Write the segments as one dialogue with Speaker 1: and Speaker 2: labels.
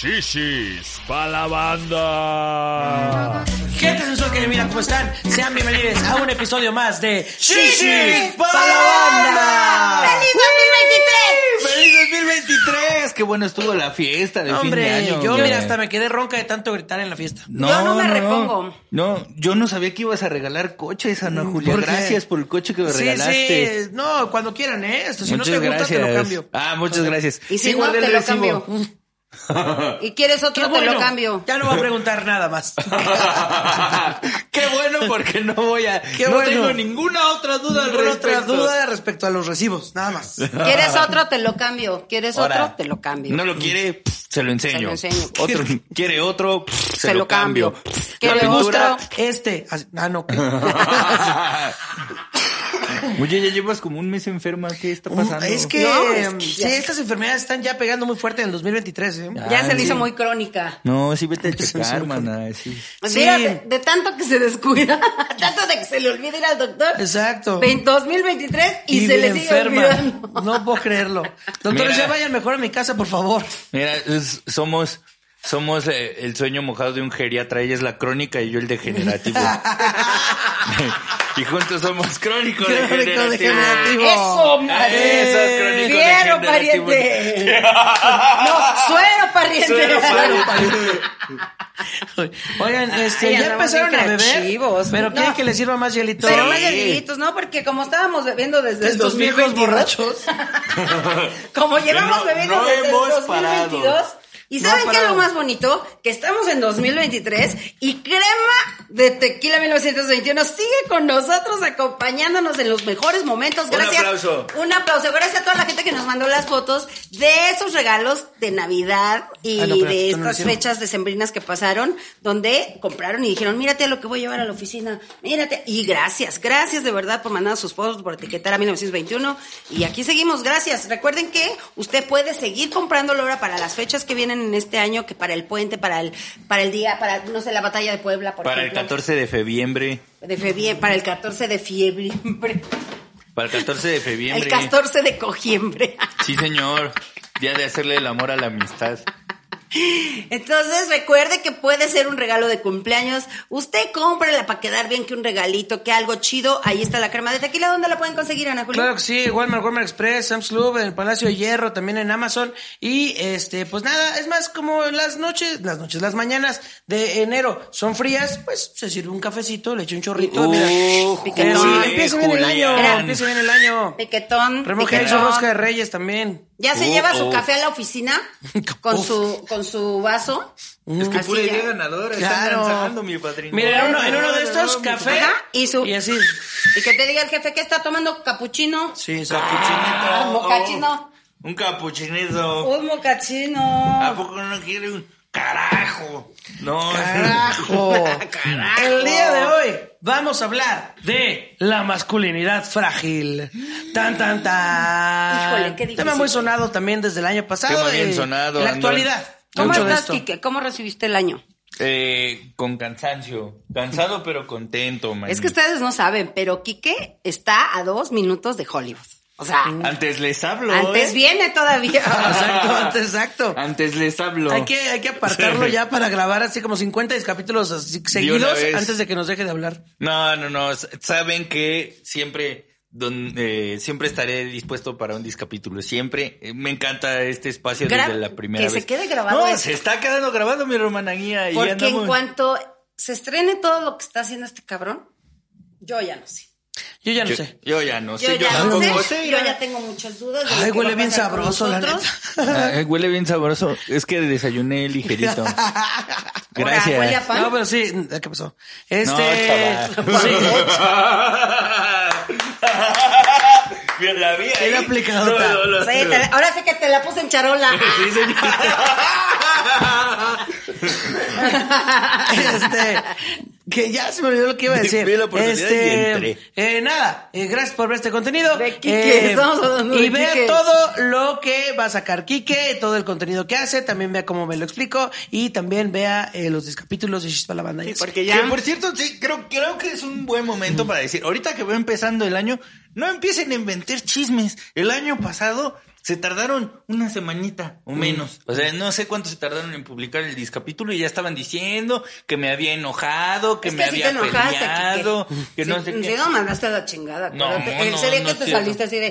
Speaker 1: Shishis pa' la banda.
Speaker 2: Gente sensual que mira cómo están, sean bienvenidos a un episodio más de
Speaker 3: Shishi
Speaker 2: para la banda.
Speaker 3: ¡Feliz 2023!
Speaker 2: ¡Feliz 2023!
Speaker 3: Qué bueno estuvo la fiesta de fin de
Speaker 2: Hombre,
Speaker 3: año.
Speaker 2: yo
Speaker 3: hombre.
Speaker 2: mira hasta me quedé ronca de tanto gritar en la fiesta.
Speaker 3: No,
Speaker 4: Yo no me repongo.
Speaker 3: No, yo no sabía que ibas a regalar coches, Ana Julia.
Speaker 2: ¿por?
Speaker 3: Gracias por el coche que me
Speaker 2: Sí,
Speaker 3: regalaste.
Speaker 2: sí, no, cuando quieran, ¿eh? Esto, si
Speaker 3: muchas
Speaker 2: no te gusta,
Speaker 3: gracias.
Speaker 2: te lo cambio.
Speaker 3: Ah, muchas gracias.
Speaker 4: Y si
Speaker 3: Sí,
Speaker 4: no, te
Speaker 3: el
Speaker 4: lo
Speaker 3: recibo.
Speaker 4: cambio. ¿Y quieres otro?
Speaker 2: Qué
Speaker 4: Te
Speaker 2: bueno,
Speaker 4: lo cambio.
Speaker 2: ya no voy a preguntar nada más.
Speaker 3: Qué bueno porque no voy a.
Speaker 2: Qué
Speaker 3: no
Speaker 2: bueno.
Speaker 3: tengo ninguna otra duda al
Speaker 2: Ninguna otra
Speaker 3: respecto.
Speaker 2: duda respecto a los recibos, nada más.
Speaker 4: ¿Quieres otro? Te lo cambio. ¿Quieres
Speaker 3: Ahora,
Speaker 4: otro? Te lo cambio.
Speaker 3: No lo quiere, pff, se lo enseño.
Speaker 4: Se lo enseño.
Speaker 3: Otro quiere otro, pff, se,
Speaker 4: Se
Speaker 3: lo
Speaker 4: lo
Speaker 3: cambio.
Speaker 4: cambio.
Speaker 3: Pff,
Speaker 4: ¿Quiere
Speaker 3: la pintura-
Speaker 4: otro?
Speaker 2: Este, ah, no.
Speaker 3: Oye, ya llevas como un mes enferma, ¿qué está
Speaker 2: Un-
Speaker 3: pasando?
Speaker 2: Es que,
Speaker 4: No, es
Speaker 2: em,
Speaker 4: que
Speaker 2: sí, estas enfermedades están ya pegando muy fuerte en el 2023, ¿eh?
Speaker 4: Ya se le hizo
Speaker 3: sí.
Speaker 4: muy crónica.
Speaker 3: No, sí, vete a checar,
Speaker 2: sí.
Speaker 3: mana, sí.
Speaker 2: Sí.
Speaker 4: Mira, de, de tanto que se descuida, tanto de que se le olvida ir al doctor.
Speaker 2: Exacto.
Speaker 4: Vein- 2023 y, se le sigue
Speaker 2: enferma.
Speaker 4: olvidando.
Speaker 2: No puedo creerlo. Doctores, ya vayan mejor a mi casa, por favor.
Speaker 3: Mira, es- somos, somos eh, el sueño mojado de un geriatra. Ella es la crónica y yo el degenerativo. y juntos somos crónico
Speaker 2: Crónico
Speaker 3: degenerativo.
Speaker 2: degenerativo.
Speaker 4: Eso,
Speaker 2: madre.
Speaker 3: Eso, crónico
Speaker 4: Fiero
Speaker 3: degenerativo.
Speaker 4: pariente. No, suero pariente.
Speaker 3: Suero
Speaker 2: Oigan, este,
Speaker 4: Ay,
Speaker 2: ya empezaron a beber,
Speaker 4: creativos.
Speaker 2: pero quieren
Speaker 4: No.
Speaker 2: que les sirva más hielito.
Speaker 4: Pero
Speaker 2: Sí.
Speaker 4: más hielitos, ¿no? Porque como estábamos bebiendo desde el
Speaker 2: Estos viejos
Speaker 4: 2022,
Speaker 2: borrachos.
Speaker 4: como llevamos
Speaker 3: No,
Speaker 4: bebiendo
Speaker 3: no
Speaker 4: desde
Speaker 3: hemos
Speaker 4: el 2022.
Speaker 3: parado.
Speaker 4: ¿Y
Speaker 2: No
Speaker 4: saben qué es lo más bonito? Que estamos en 2023 y Crema de Tequila 1921 sigue con nosotros acompañándonos en los mejores momentos.
Speaker 3: Un
Speaker 4: Gracias.
Speaker 3: aplauso.
Speaker 4: Un aplauso. Gracias a toda la gente que nos mandó las fotos de esos regalos de Navidad y
Speaker 2: Ah, no,
Speaker 4: de
Speaker 2: no
Speaker 4: estas
Speaker 2: hicimos.
Speaker 4: fechas decembrinas que pasaron, donde compraron y dijeron, mírate lo que voy a llevar a la oficina, mírate. Y gracias, gracias de verdad por mandar sus fotos, por etiquetar a 1921. Y aquí seguimos, gracias. Recuerden que usted puede seguir comprándolo ahora para las fechas que vienen en este año, que para el puente, para el, para el día, para, no sé, la batalla de Puebla, por
Speaker 3: Para el
Speaker 4: ejemplo.
Speaker 3: 14 de febriebre.
Speaker 4: De febie- para el 14 de fiebre.
Speaker 3: Para el 14 de
Speaker 4: El
Speaker 3: febriebre.
Speaker 4: 14 de cogiembre.
Speaker 3: Sí, señor. Día de hacerle el amor a la amistad.
Speaker 4: Entonces recuerde que puede ser un regalo de cumpleaños. Usted cómprela para quedar bien que un regalito, que algo chido. Ahí está la crema de tequila. ¿Dónde la pueden conseguir, Ana Julia?
Speaker 2: Claro que sí, Walmart, Walmart Express, Sam's Club, en el Palacio de Hierro, también en Amazon. Y este, pues nada, es más como las noches, las noches, las mañanas de enero son frías, pues se sirve un cafecito, le echa un chorrito,
Speaker 3: Uh,
Speaker 2: mira.
Speaker 4: piquetón.
Speaker 2: Sí, empieza bien el año, empieza bien el año.
Speaker 4: Piquetón.
Speaker 2: Remoje ahí su rosca de reyes también.
Speaker 4: Ya se
Speaker 3: Uh,
Speaker 4: lleva su
Speaker 3: uh.
Speaker 4: café a la oficina con su, con su vaso.
Speaker 3: Es que pura idea ganadora.
Speaker 2: Claro.
Speaker 3: Están lanzando, mi padrino.
Speaker 2: Mira, en uno, en uno de estos, café.
Speaker 4: Ajá, y su-
Speaker 2: Y así.
Speaker 4: Y que te diga el jefe que está tomando capuchino.
Speaker 2: Sí, sí.
Speaker 4: Ah, mocachino.
Speaker 3: Un capuchinito.
Speaker 4: Un mocachino.
Speaker 3: ¿A poco no quiere un carajo? No,
Speaker 2: Carajo.
Speaker 4: Carajo.
Speaker 2: El día de hoy vamos a hablar de la masculinidad frágil. Tan, tan, tan.
Speaker 4: Híjole, qué difícil.
Speaker 2: Tema muy sonado también desde el año pasado.
Speaker 3: Tema bien sonado,
Speaker 2: En la actualidad.
Speaker 4: ¿Cómo
Speaker 2: Mucho
Speaker 4: estás. Quique? ¿Cómo recibiste el año?
Speaker 3: Eh, con cansancio. Cansado pero contento, man.
Speaker 4: Es que ustedes no saben, pero Quique está a dos minutos de Hollywood. O sea,
Speaker 3: Antes les hablo.
Speaker 4: antes
Speaker 3: ¿eh?
Speaker 4: viene todavía.
Speaker 2: Exacto, antes, exacto.
Speaker 3: Antes les hablo.
Speaker 2: Hay que, hay que apartarlo
Speaker 3: Sí.
Speaker 2: ya para grabar así como 50 capítulos seguidos antes de que nos deje de hablar.
Speaker 3: No, no, no. Saben que siempre, don- eh, siempre estaré dispuesto para un discapítulo. Siempre. Eh, Me encanta este espacio
Speaker 4: Gra-
Speaker 3: desde la primera
Speaker 4: que
Speaker 3: vez.
Speaker 4: se quede grabado
Speaker 3: No,
Speaker 4: esto.
Speaker 3: se está quedando grabado mi hermanaguía. y
Speaker 4: Porque
Speaker 3: andamos-
Speaker 4: en cuanto se estrene todo lo que está haciendo este cabrón, yo ya no sé.
Speaker 2: Yo ya no
Speaker 3: yo,
Speaker 2: sé.
Speaker 3: yo ya no
Speaker 4: Yo
Speaker 3: sé.
Speaker 4: ya no
Speaker 3: tampoco
Speaker 4: sé. Yo ya tengo muchas dudas. de
Speaker 2: Ay,
Speaker 4: que
Speaker 2: huele bien sabroso, la neta.
Speaker 3: Ay, huele bien sabroso. Es que desayuné ligerito. Gracias.
Speaker 4: Ahora, huele a pan.
Speaker 2: No, pero sí, ¿qué pasó? Este.
Speaker 3: No, Bien, la vi ahí.
Speaker 2: Bien aplicadota.
Speaker 3: No, no, no.
Speaker 4: Ahora sí que te la puse en charola.
Speaker 3: Sí, señor.
Speaker 2: este, que ya se me olvidó lo que iba a decir.
Speaker 3: Vi la oportunidad
Speaker 2: este,
Speaker 3: y entré.
Speaker 2: eh, nada, eh, gracias por ver este contenido.
Speaker 4: De Quique, estamos hablando de
Speaker 2: y vea
Speaker 4: Quique.
Speaker 2: todo lo que va a sacar Quique, todo el contenido que hace, también vea cómo me lo explico y también vea eh, los capítulos de Chispa la banda.
Speaker 4: Porque ya.
Speaker 3: Que por cierto, sí, creo, creo que es un buen momento para decir, ahorita que va empezando el año, no empiecen a inventar chismes. El año pasado se tardaron una semanita o menos. O sea, no sé cuánto se tardaron en publicar el discapítulo y ya estaban diciendo que me había enojado, que
Speaker 4: Es
Speaker 3: me
Speaker 4: que
Speaker 3: había
Speaker 4: te enojaste,
Speaker 3: peleado,
Speaker 4: Quique.
Speaker 3: que no sé qué.
Speaker 4: no, me hablaste a la chingada.
Speaker 3: No, no,
Speaker 4: Ese día
Speaker 3: no
Speaker 4: que
Speaker 3: es
Speaker 4: te
Speaker 3: cierto.
Speaker 4: saliste así de...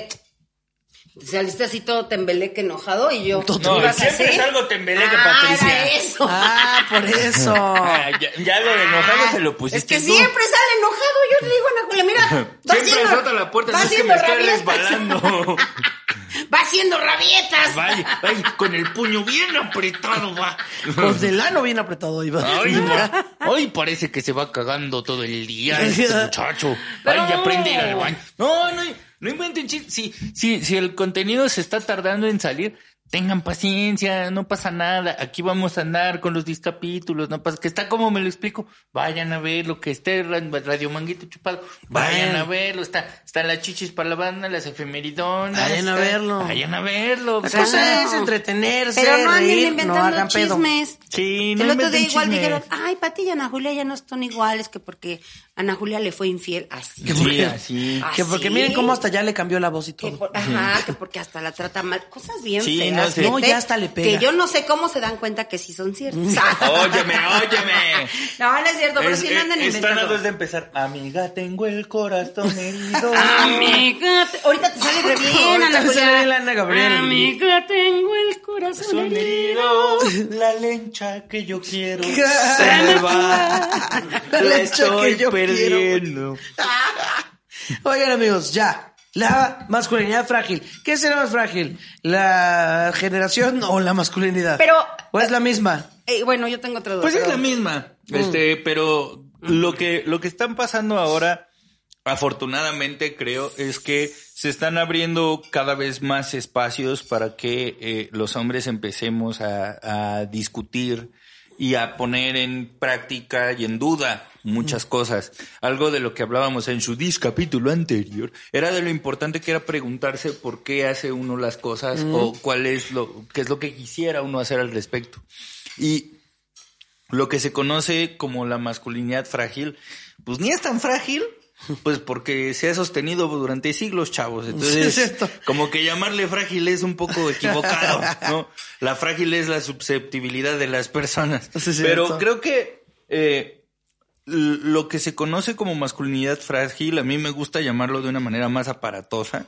Speaker 4: te Saliste así todo tembeleque enojado y yo...
Speaker 3: No,
Speaker 4: ¿tú ibas
Speaker 3: siempre
Speaker 4: así?
Speaker 3: salgo tembeleque,
Speaker 4: ah,
Speaker 3: Patricia.
Speaker 4: Era eso.
Speaker 2: Ah, por eso.
Speaker 3: Ah, ya, ya lo de enojado se lo
Speaker 4: Es
Speaker 3: pusiste
Speaker 4: que
Speaker 3: tú.
Speaker 4: siempre sale enojado. Yo le digo a Ana Julia, mira, va
Speaker 3: Siempre azota la puerta, es que
Speaker 4: haciendo
Speaker 3: me está
Speaker 4: rabietas.
Speaker 3: resbalando.
Speaker 4: Va haciendo rabietas.
Speaker 3: Vaya, vaya, con el puño bien apretado, va.
Speaker 2: Con el ano bien apretado iba.
Speaker 3: Ay, va. Ay, parece que se va cagando todo el día este muchacho.
Speaker 4: Pero
Speaker 3: Ay, ya aprende a ir al baño. No, no, no inventen chistes. Si, si, si el contenido se está tardando en salir, tengan paciencia, no pasa nada. Aquí vamos a andar con los discapítulos, no pasa, que está como me lo explico. Vayan a ver lo que esté Radio Manguito Chupado. Vayan a verlo, está, está las chichis para la banda, las efemeridonas.
Speaker 2: Vayan a verlo.
Speaker 3: Vayan a verlo.
Speaker 2: La cosa es entretenerse,
Speaker 4: Pero no anden
Speaker 2: reír, no
Speaker 4: inventando
Speaker 2: hagan pedo.
Speaker 4: chismes.
Speaker 3: Sí, no
Speaker 4: El otro día igual
Speaker 3: chismes.
Speaker 4: dijeron, ay, Pati y Ana Julia ya no están iguales que porque Ana Julia le fue infiel. Así.
Speaker 3: Sí, así.
Speaker 2: Que porque miren cómo hasta ya le cambió la voz y
Speaker 4: Que
Speaker 2: todo.
Speaker 4: por- ajá, que porque hasta la trata mal. Cosas bien
Speaker 3: Sí,
Speaker 4: feas.
Speaker 3: No
Speaker 2: ya hasta le pega.
Speaker 4: Que yo no sé cómo se dan cuenta que sí son ciertas.
Speaker 3: Óyeme, óyeme.
Speaker 4: No, no es cierto, pero
Speaker 3: Es-
Speaker 4: sí no andan
Speaker 3: eh, están a
Speaker 4: inventando.
Speaker 3: dos de empezar. Amiga, tengo el corazón herido.
Speaker 4: Amiga, te- ahorita te sale re bien, Ana
Speaker 2: te
Speaker 4: Julia.
Speaker 2: sale bien la Ana Gabriel.
Speaker 4: Amiga, tengo el corazón herido.
Speaker 3: La lencha que yo quiero
Speaker 2: Se
Speaker 3: me va.
Speaker 2: La
Speaker 3: La
Speaker 2: lencha
Speaker 3: estoy
Speaker 2: que yo
Speaker 3: perdiendo.
Speaker 2: Oigan amigos, ya. La masculinidad frágil. ¿Qué será más frágil? ¿La generación o la masculinidad?
Speaker 4: Pero-
Speaker 2: ¿O es la misma?
Speaker 4: Eh, bueno, yo tengo otra duda.
Speaker 3: Pues es
Speaker 4: pero-
Speaker 3: la misma. Este, pero lo que, lo que están pasando ahora, afortunadamente creo, es que se están abriendo cada vez más espacios para que eh, los hombres empecemos a, a discutir y a poner en práctica y en duda muchas cosas. Algo de lo que hablábamos en su dis capítulo anterior era de lo importante que era preguntarse por qué hace uno las cosas o cuál es lo, qué es lo que quisiera uno hacer al respecto. Y lo que se conoce como la masculinidad frágil, pues ni es tan frágil, pues porque se ha sostenido durante siglos, chavos.
Speaker 2: Es
Speaker 3: Entonces, como que llamarle frágil es un poco equivocado, ¿no? La frágil es la susceptibilidad de las personas.
Speaker 2: Es
Speaker 3: Pero creo que eh, lo que se conoce como masculinidad frágil, a mí me gusta llamarlo de una manera más aparatosa,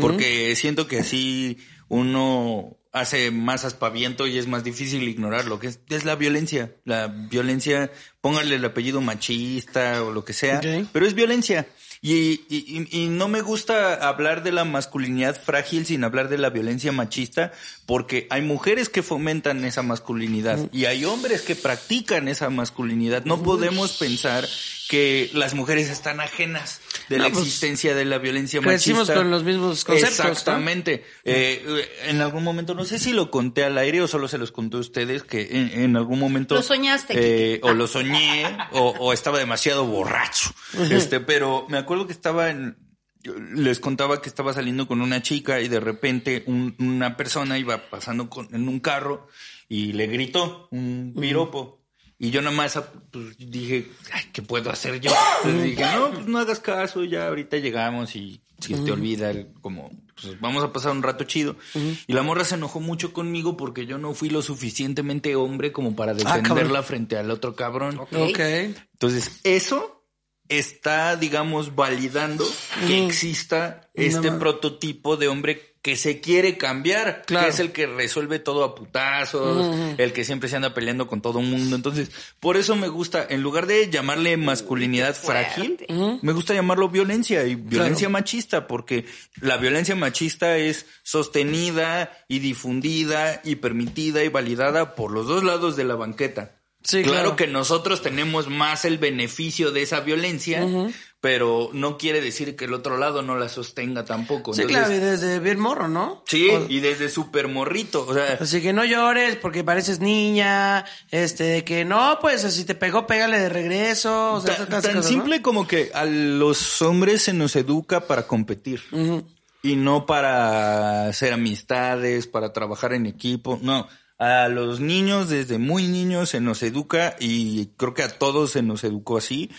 Speaker 3: porque siento que así uno hace más aspaviento y es más difícil ignorarlo, que es, es la violencia. La violencia, póngale el apellido machista o lo que sea, pero es violencia. Y, y, y- y no me gusta hablar de la masculinidad frágil sin hablar de la violencia machista, porque hay mujeres que fomentan esa masculinidad y hay hombres que practican esa masculinidad. No podemos pensar que las mujeres están ajenas de la
Speaker 2: pues,
Speaker 3: existencia de la violencia
Speaker 2: crecimos
Speaker 3: machista.
Speaker 2: con los mismos conceptos.
Speaker 3: Exactamente. Eh, eh, en algún momento, no sé si lo conté al aire o solo se los conté a ustedes, que en, en algún momento...
Speaker 4: Lo soñaste,
Speaker 3: eh, o lo soñé, o, o estaba demasiado borracho. Este, pero me acuerdo que estaba en... les contaba que estaba saliendo con una chica y de repente un- una persona iba pasando con- en un carro y le gritó un piropo. Y yo nada más pues, dije, Ay, ¿qué puedo hacer yo? Entonces dije, no, pues no hagas caso, ya ahorita llegamos y si te olvida, como, pues vamos a pasar un rato chido. Y la morra se enojó mucho conmigo porque yo no fui lo suficientemente hombre como para
Speaker 2: cabrón.
Speaker 3: defenderla frente al otro cabrón.
Speaker 2: Ok.
Speaker 3: Entonces, eso está, digamos, validando que exista este prototipo de hombre que se quiere cambiar,
Speaker 2: Claro.
Speaker 3: que es el que resuelve todo a putazos, el que siempre se anda peleando con todo el mundo. Entonces, por eso me gusta, en lugar de llamarle masculinidad frágil, me gusta llamarlo violencia y violencia machista, porque la violencia machista es sostenida y difundida y permitida y validada por los dos lados de la banqueta.
Speaker 2: Sí,
Speaker 3: claro,
Speaker 2: claro.
Speaker 3: que nosotros tenemos más el beneficio de esa violencia, pero no quiere decir que el otro lado no la sostenga tampoco.
Speaker 2: Sí,
Speaker 3: Entonces,
Speaker 2: claro, y desde bien morro, ¿no?
Speaker 3: Sí,
Speaker 2: O-
Speaker 3: y desde súper morrito. O sea,
Speaker 2: Así que no llores porque pareces niña, este, que no, pues si te pegó, pégale de regreso. O sea,
Speaker 3: tan, tan
Speaker 2: cosas, ¿no?
Speaker 3: simple como que a los hombres se nos educa para competir. Y no para hacer amistades, para trabajar en equipo. No, a los niños desde muy niños se nos educa y creo que a todos se nos educó así,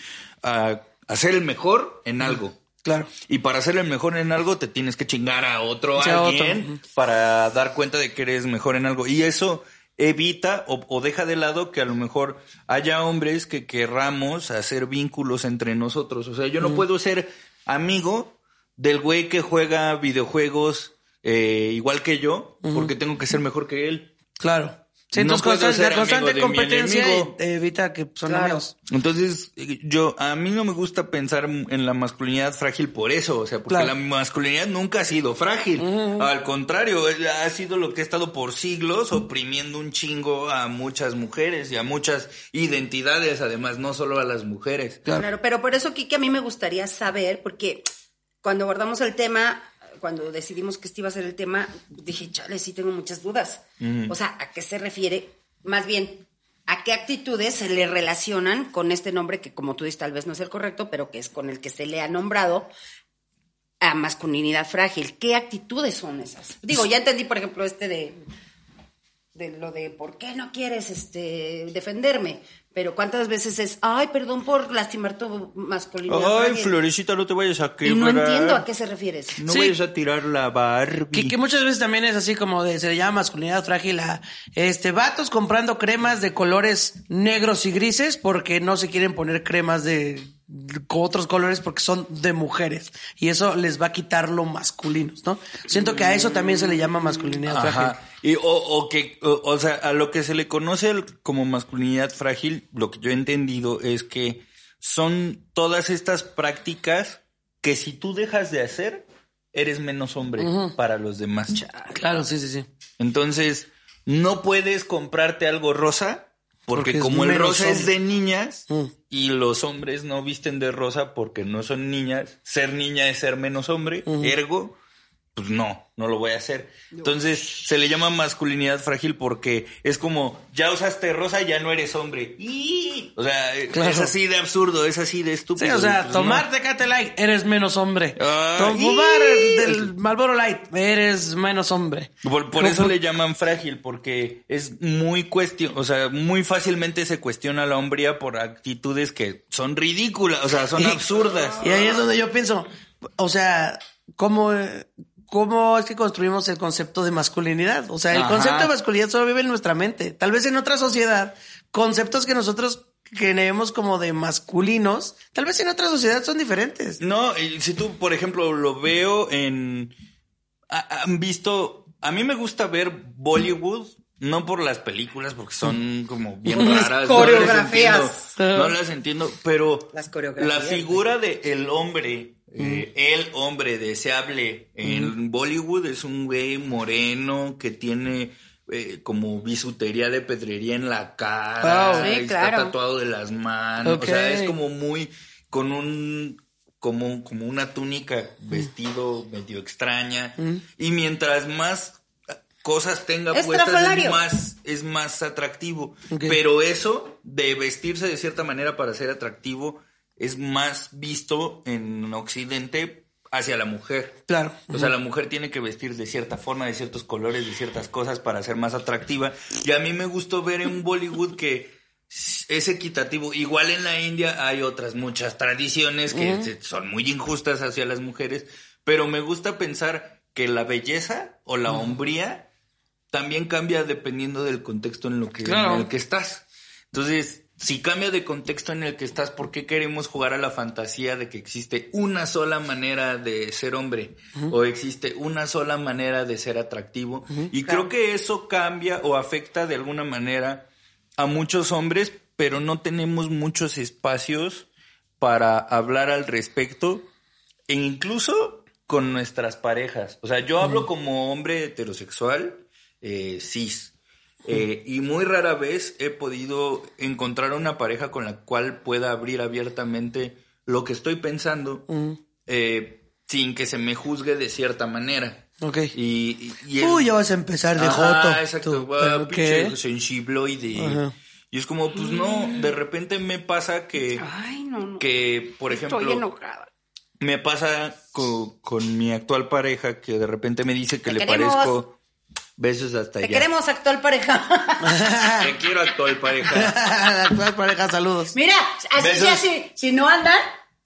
Speaker 3: a, a ser el mejor en algo.
Speaker 2: Claro.
Speaker 3: Y para ser el mejor en algo te tienes que chingar a otro
Speaker 2: Sí, a otro.
Speaker 3: alguien para dar cuenta de que eres mejor en algo. Y eso evita o, o deja de lado que a lo mejor haya hombres que querramos hacer vínculos entre nosotros. O sea, yo no puedo ser amigo del güey que juega videojuegos eh, igual que yo porque tengo que ser mejor que él.
Speaker 2: Claro. Sí,
Speaker 3: No
Speaker 2: constante-
Speaker 3: ser
Speaker 2: la constante
Speaker 3: amigo de mi
Speaker 2: competencia
Speaker 3: enemigo.
Speaker 2: evita que son
Speaker 4: Claro.
Speaker 2: amigos.
Speaker 3: Entonces, yo, a mí no me gusta pensar en la masculinidad frágil por eso, o sea, porque
Speaker 2: Claro.
Speaker 3: la masculinidad nunca ha sido frágil. Al contrario, ha sido lo que ha estado por siglos oprimiendo un chingo a muchas mujeres y a muchas identidades, además, no solo a las mujeres.
Speaker 4: Claro. pero por eso, Kike, a mí me gustaría saber, porque cuando abordamos el tema, cuando decidimos que este iba a ser el tema, dije, chale, sí tengo muchas dudas. O sea, ¿a qué se refiere? Más bien, ¿a qué actitudes se le relacionan con este nombre que, como tú dices, tal vez no es el correcto, pero que es con el que se le ha nombrado a masculinidad frágil? ¿Qué actitudes son esas? Digo, ya entendí, por ejemplo, este de de lo de por qué no quieres este defenderme, pero cuántas veces es, ay, perdón por lastimar tu masculinidad.
Speaker 3: Ay,
Speaker 4: frágil".
Speaker 3: Florecita, no te vayas a
Speaker 4: Y
Speaker 3: quebrar.
Speaker 4: no entiendo a qué se refieres.
Speaker 3: No
Speaker 2: Sí.
Speaker 3: vayas a tirar la Barbie.
Speaker 2: Que, que muchas veces también es así como de, se le llama masculinidad frágil a este vatos comprando cremas de colores negros y grises porque no se quieren poner cremas de, con otros colores porque son de mujeres y eso les va a quitar lo masculinos, ¿no? Siento que a eso también se le llama masculinidad frágil.
Speaker 3: Ajá. Y, o, o que, o, o sea, a lo que se le conoce como masculinidad frágil, lo que yo he entendido es que son todas estas prácticas que si tú dejas de hacer, eres menos hombre para los demás.
Speaker 2: Claro, sí, sí, sí.
Speaker 3: Entonces, no puedes comprarte algo rosa porque, como el rosa es de niñas
Speaker 2: Mm.
Speaker 3: y los hombres no visten de rosa porque no son niñas, ser niña es ser menos hombre, ergo, pues no, no lo voy a hacer. Entonces, se le llama masculinidad frágil porque es como, ya usaste rosa, ya no eres hombre. ¡Y! O sea,
Speaker 2: Claro.
Speaker 3: es así de absurdo, es así de estúpido.
Speaker 2: Sí, o sea,
Speaker 3: Pues,
Speaker 2: tomar
Speaker 3: no.
Speaker 2: Tecate Light, eres menos hombre.
Speaker 3: Ah,
Speaker 2: Tom-
Speaker 3: y-
Speaker 2: Fumar del Marlboro Light, eres menos hombre.
Speaker 3: Por, por eso le llaman frágil, porque es muy cuestión, o sea, muy fácilmente se cuestiona la hombría por actitudes que son ridículas, o sea, son
Speaker 2: Y-
Speaker 3: absurdas.
Speaker 2: Y ahí es donde yo pienso, o sea, ¿cómo, eh, cómo es que construimos el concepto de masculinidad? O sea, el
Speaker 3: Ajá.
Speaker 2: concepto de masculinidad solo vive en nuestra mente. Tal vez en otra sociedad, conceptos que nosotros creemos como de masculinos, tal vez en otra sociedad son diferentes.
Speaker 3: No, si tú, por ejemplo, lo veo en... ha- Han visto... A mí me gusta ver Bollywood, no por las películas, porque son como bien
Speaker 4: Las
Speaker 3: raras.
Speaker 4: coreografías.
Speaker 3: No las entiendo, no las entiendo, pero
Speaker 4: Las coreografías,
Speaker 3: la figura de el hombre, eh, el hombre deseable en Bollywood es un güey moreno que tiene eh, como bisutería de pedrería en la cara,
Speaker 2: Wow.
Speaker 4: Sí,
Speaker 3: y
Speaker 4: claro.
Speaker 3: está tatuado de las manos, o sea, es como muy con un como, como una túnica vestido medio extraña. Y mientras más cosas tenga
Speaker 4: Es
Speaker 3: puestas es más es más atractivo. Pero eso de vestirse de cierta manera para ser atractivo es más visto en occidente hacia la mujer
Speaker 2: Claro.
Speaker 3: o sea, la mujer tiene que vestir de cierta forma, de ciertos colores, de ciertas cosas para ser más atractiva. Y a mí me gustó ver en Bollywood que es equitativo. Igual en la India hay otras muchas tradiciones que son muy injustas hacia las mujeres, pero me gusta pensar que la belleza o la hombría también cambia dependiendo del contexto en lo que
Speaker 2: Claro.
Speaker 3: en el que estás. Entonces, si cambia de contexto en el que estás, ¿por qué queremos jugar a la fantasía de que existe una sola manera de ser hombre o existe una sola manera de ser atractivo? Y creo que eso cambia o afecta de alguna manera a muchos hombres, pero no tenemos muchos espacios para hablar al respecto e incluso con nuestras parejas. O sea, yo hablo como hombre heterosexual, eh, cis. Eh, y muy rara vez he podido encontrar una pareja con la cual pueda abrir abiertamente lo que estoy pensando eh, sin que se me juzgue de cierta manera.
Speaker 2: Ok.
Speaker 3: Y, y- y el-
Speaker 2: Uy, ya vas a empezar de
Speaker 3: Ajá,
Speaker 2: joto.
Speaker 3: Exacto,
Speaker 2: tú.
Speaker 3: ah,
Speaker 2: ¿Pero
Speaker 3: pinche
Speaker 2: qué?
Speaker 3: sensibloide.
Speaker 2: Ajá.
Speaker 3: Y es como, pues no, de repente me pasa que,
Speaker 4: Ay, no, no.
Speaker 3: que por ejemplo,
Speaker 4: Estoy enojada.
Speaker 3: me pasa con, con mi actual pareja que de repente me dice que le
Speaker 4: queremos.
Speaker 3: parezco besos hasta
Speaker 4: Te
Speaker 3: allá.
Speaker 4: queremos, actual pareja.
Speaker 3: Te quiero actual pareja.
Speaker 2: Actual pareja, saludos.
Speaker 4: Mira, así
Speaker 3: Besos.
Speaker 4: ya, si, si no andan,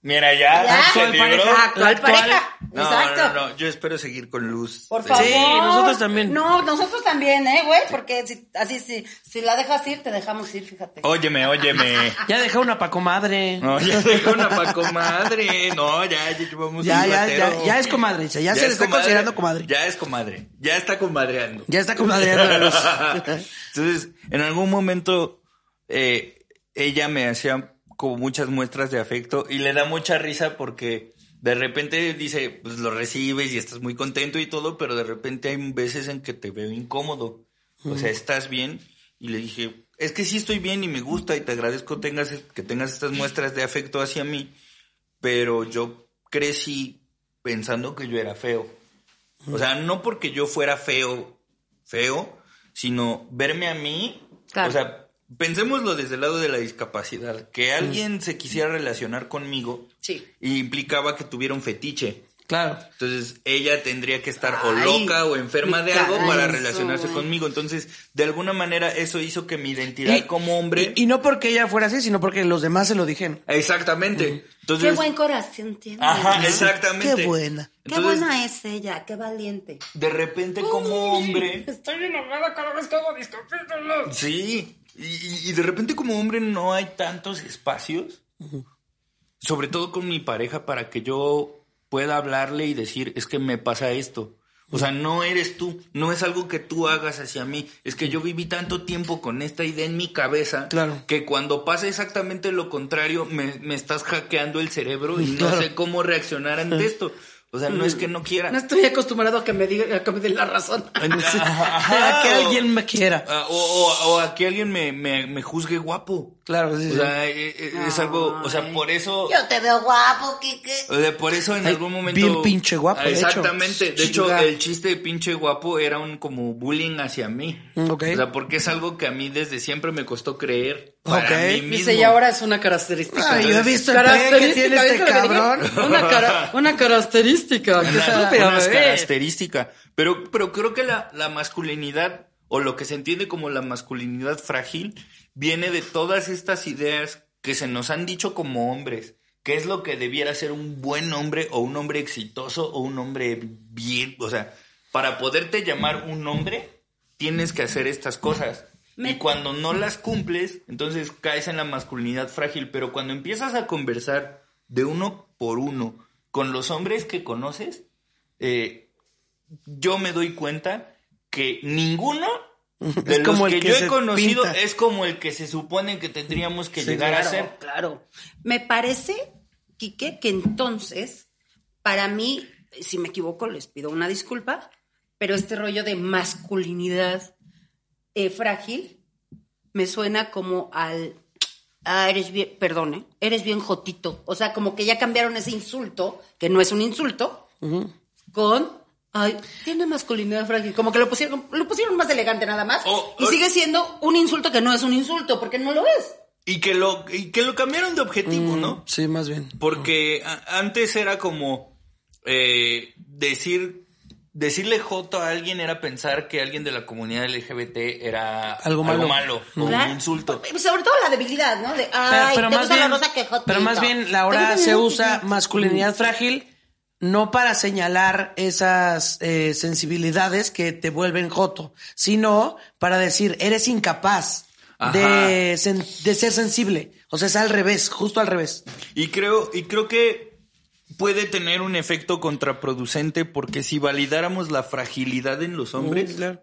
Speaker 3: Mira ya,
Speaker 4: ya.
Speaker 3: ¿se libró?
Speaker 4: Actual
Speaker 2: Actual.
Speaker 4: pareja.
Speaker 3: No,
Speaker 4: Exacto.
Speaker 3: no, no, yo espero seguir con luz.
Speaker 4: Por
Speaker 3: Sí.
Speaker 4: favor.
Speaker 2: Sí, nosotros también.
Speaker 4: No, nosotros también, ¿eh, güey? Porque si, así, si, si la dejas ir, te dejamos ir, fíjate.
Speaker 3: Óyeme, óyeme.
Speaker 2: Ya dejé una pa' comadre.
Speaker 3: No, ya dejó una pa' comadre. No, ya, ya llevamos
Speaker 2: ya,
Speaker 3: un
Speaker 2: ya, ya, ya es comadre, ya, se
Speaker 3: es
Speaker 2: le está
Speaker 3: comadre.
Speaker 2: considerando comadre. Ya,
Speaker 3: Ya es comadre. Ya está comadreando.
Speaker 2: está comadreando la luz.
Speaker 3: Entonces, en algún momento, eh, ella me hacía como muchas muestras de afecto y le da mucha risa porque de repente dice, pues lo recibes y estás muy contento y todo, pero de repente hay veces en que te veo incómodo. O sea, estás bien y le dije, es que sí estoy bien y me gusta y te agradezco tengas, que tengas estas muestras de afecto hacia mí, pero yo crecí pensando que yo era feo. O sea, no porque yo fuera feo, feo, sino verme a mí.
Speaker 4: Claro.
Speaker 3: O sea, pensémoslo desde el lado de la discapacidad. Que alguien se quisiera relacionar conmigo
Speaker 4: Sí.
Speaker 3: implicaba que tuviera un fetiche.
Speaker 2: Claro.
Speaker 3: Entonces, ella tendría que estar o loca o enferma de algo para relacionarse conmigo. Entonces, de alguna manera, eso hizo que mi identidad como hombre.
Speaker 2: Y, y no porque ella fuera así, sino porque los demás se lo dijeron.
Speaker 3: Exactamente. Entonces,
Speaker 4: Qué buen corazón tiene.
Speaker 3: Ajá, exactamente.
Speaker 2: Qué buena.
Speaker 4: Qué buena es ella, qué valiente.
Speaker 3: De repente, como hombre.
Speaker 4: Estoy enojada cada vez que hago discapítulos.
Speaker 3: Sí, y, y- de repente como hombre no hay tantos espacios, sobre todo con mi pareja, para que yo pueda hablarle y decir, es que me pasa esto. O sea, no eres tú, no es algo que tú hagas hacia mí, es que yo viví tanto tiempo con esta idea en mi cabeza
Speaker 2: Claro.
Speaker 3: que cuando pasa exactamente lo contrario me, me estás hackeando el cerebro y no sé cómo reaccionar ante esto. O sea, no es que no quiera.
Speaker 4: No estoy acostumbrado a que me diga, a que me den la razón.
Speaker 3: Ajá,
Speaker 2: a que alguien me quiera.
Speaker 3: Ah, o, o- o a que alguien me, me, me juzgue guapo.
Speaker 2: Claro, sí,
Speaker 3: O sea, eh, eh, es algo, o sea, por eso,
Speaker 4: Yo te veo guapo, Kike.
Speaker 3: o sea, por eso en
Speaker 2: Ay,
Speaker 3: algún momento.
Speaker 2: bien pinche guapo,
Speaker 3: Ah,
Speaker 2: de hecho.
Speaker 3: Exactamente. De hecho, el chiste de pinche guapo era un como bullying hacia mí.
Speaker 2: Mm, ok.
Speaker 3: O sea, porque es algo que a mí desde siempre me costó creer para
Speaker 2: Ok.
Speaker 3: mí mismo.
Speaker 4: Dice, y ahora es una característica.
Speaker 2: Ay, yo he visto el que tiene este cabrón.
Speaker 4: Una, cara- una característica. Qué
Speaker 3: Una-
Speaker 4: estúpido,
Speaker 3: una
Speaker 4: bebé.
Speaker 3: característica. Pero, pero creo que la, la masculinidad, o lo que se entiende como la masculinidad frágil, viene de todas estas ideas que se nos han dicho como hombres. ¿Qué es lo que debiera ser un buen hombre o un hombre exitoso o un hombre bien? O sea, para poderte llamar un hombre, tienes que hacer estas cosas.
Speaker 4: Me-
Speaker 3: Y cuando no las cumples, entonces caes en la masculinidad frágil. Pero cuando empiezas a conversar de uno por uno con los hombres que conoces, eh, yo me doy cuenta que ninguno de
Speaker 2: Es
Speaker 3: los
Speaker 2: como el
Speaker 3: que,
Speaker 2: que
Speaker 3: yo
Speaker 2: se
Speaker 3: he conocido
Speaker 2: pinta.
Speaker 3: es como el que se supone que tendríamos que
Speaker 2: Sí,
Speaker 3: llegar a
Speaker 4: Claro,
Speaker 3: ser.
Speaker 4: claro. Me parece, Quique, que entonces, para mí, si me equivoco, les pido una disculpa, pero este rollo de masculinidad eh, frágil me suena como al. Ah, eres bien, perdone, eres bien jotito. O sea, como que ya cambiaron ese insulto, que no es un insulto, con. Ay, tiene masculinidad frágil. Como que lo pusieron, lo pusieron más elegante nada más.
Speaker 3: Oh,
Speaker 4: y
Speaker 3: oh.
Speaker 4: sigue siendo un insulto que no es un insulto, porque no lo es.
Speaker 3: Y que lo, y que lo cambiaron de objetivo, ¿no?
Speaker 2: Sí, más bien.
Speaker 3: Porque a- antes era como eh, decir decirle joto a alguien era pensar que alguien de la comunidad LGBT era
Speaker 2: Algo malo.
Speaker 3: un insulto.
Speaker 4: Sobre todo la debilidad, ¿no? De,
Speaker 2: Pero,
Speaker 4: ay,
Speaker 2: pero
Speaker 4: te
Speaker 2: más
Speaker 4: gusta
Speaker 2: bien,
Speaker 4: la rosa que jotito.
Speaker 2: pero más bien
Speaker 4: ¿Te
Speaker 2: ahora
Speaker 4: gusta
Speaker 2: se
Speaker 4: la-
Speaker 2: usa masculinidad frágil no para señalar esas eh, sensibilidades que te vuelven joto, sino para decir eres incapaz de, sen- de ser sensible. O sea, es al revés, justo al revés.
Speaker 3: Y creo, y creo que puede tener un efecto contraproducente porque si validáramos la fragilidad en los hombres,
Speaker 2: Claro.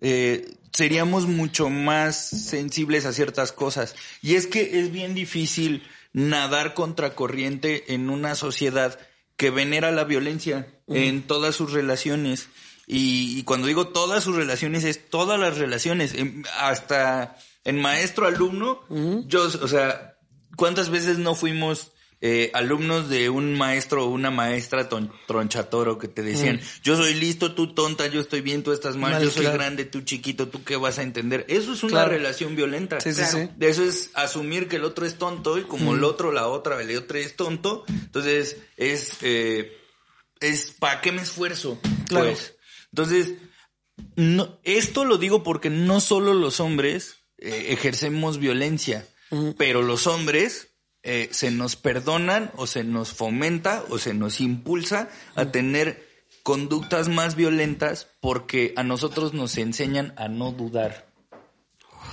Speaker 3: eh, seríamos mucho más sensibles a ciertas cosas. Y es que es bien difícil nadar contracorriente en una sociedad que venera la violencia en todas sus relaciones Y, y cuando digo todas sus relaciones, es todas las relaciones. Em, Hasta en maestro-alumno, yo, o sea, ¿cuántas veces no fuimos eh, alumnos de un maestro o una maestra ton- tronchatoro que te decían, yo soy listo, tú tonta, yo estoy bien, tú estás mal,
Speaker 2: Mal,
Speaker 3: yo soy
Speaker 2: claro.
Speaker 3: grande, tú chiquito, tú qué vas a entender? Eso es una
Speaker 2: Claro.
Speaker 3: relación violenta.
Speaker 2: Sí, sí, sí.
Speaker 3: De Eso es asumir que el otro es tonto y como el otro, la otra, el otro es tonto, entonces es, eh, es ¿para qué me esfuerzo?
Speaker 2: Claro.
Speaker 3: Pues. Entonces, no, esto lo digo porque no solo los hombres eh, ejercemos violencia, pero los hombres eh, se nos perdonan o se nos fomenta o se nos impulsa a tener conductas más violentas porque a nosotros nos enseñan a no dudar.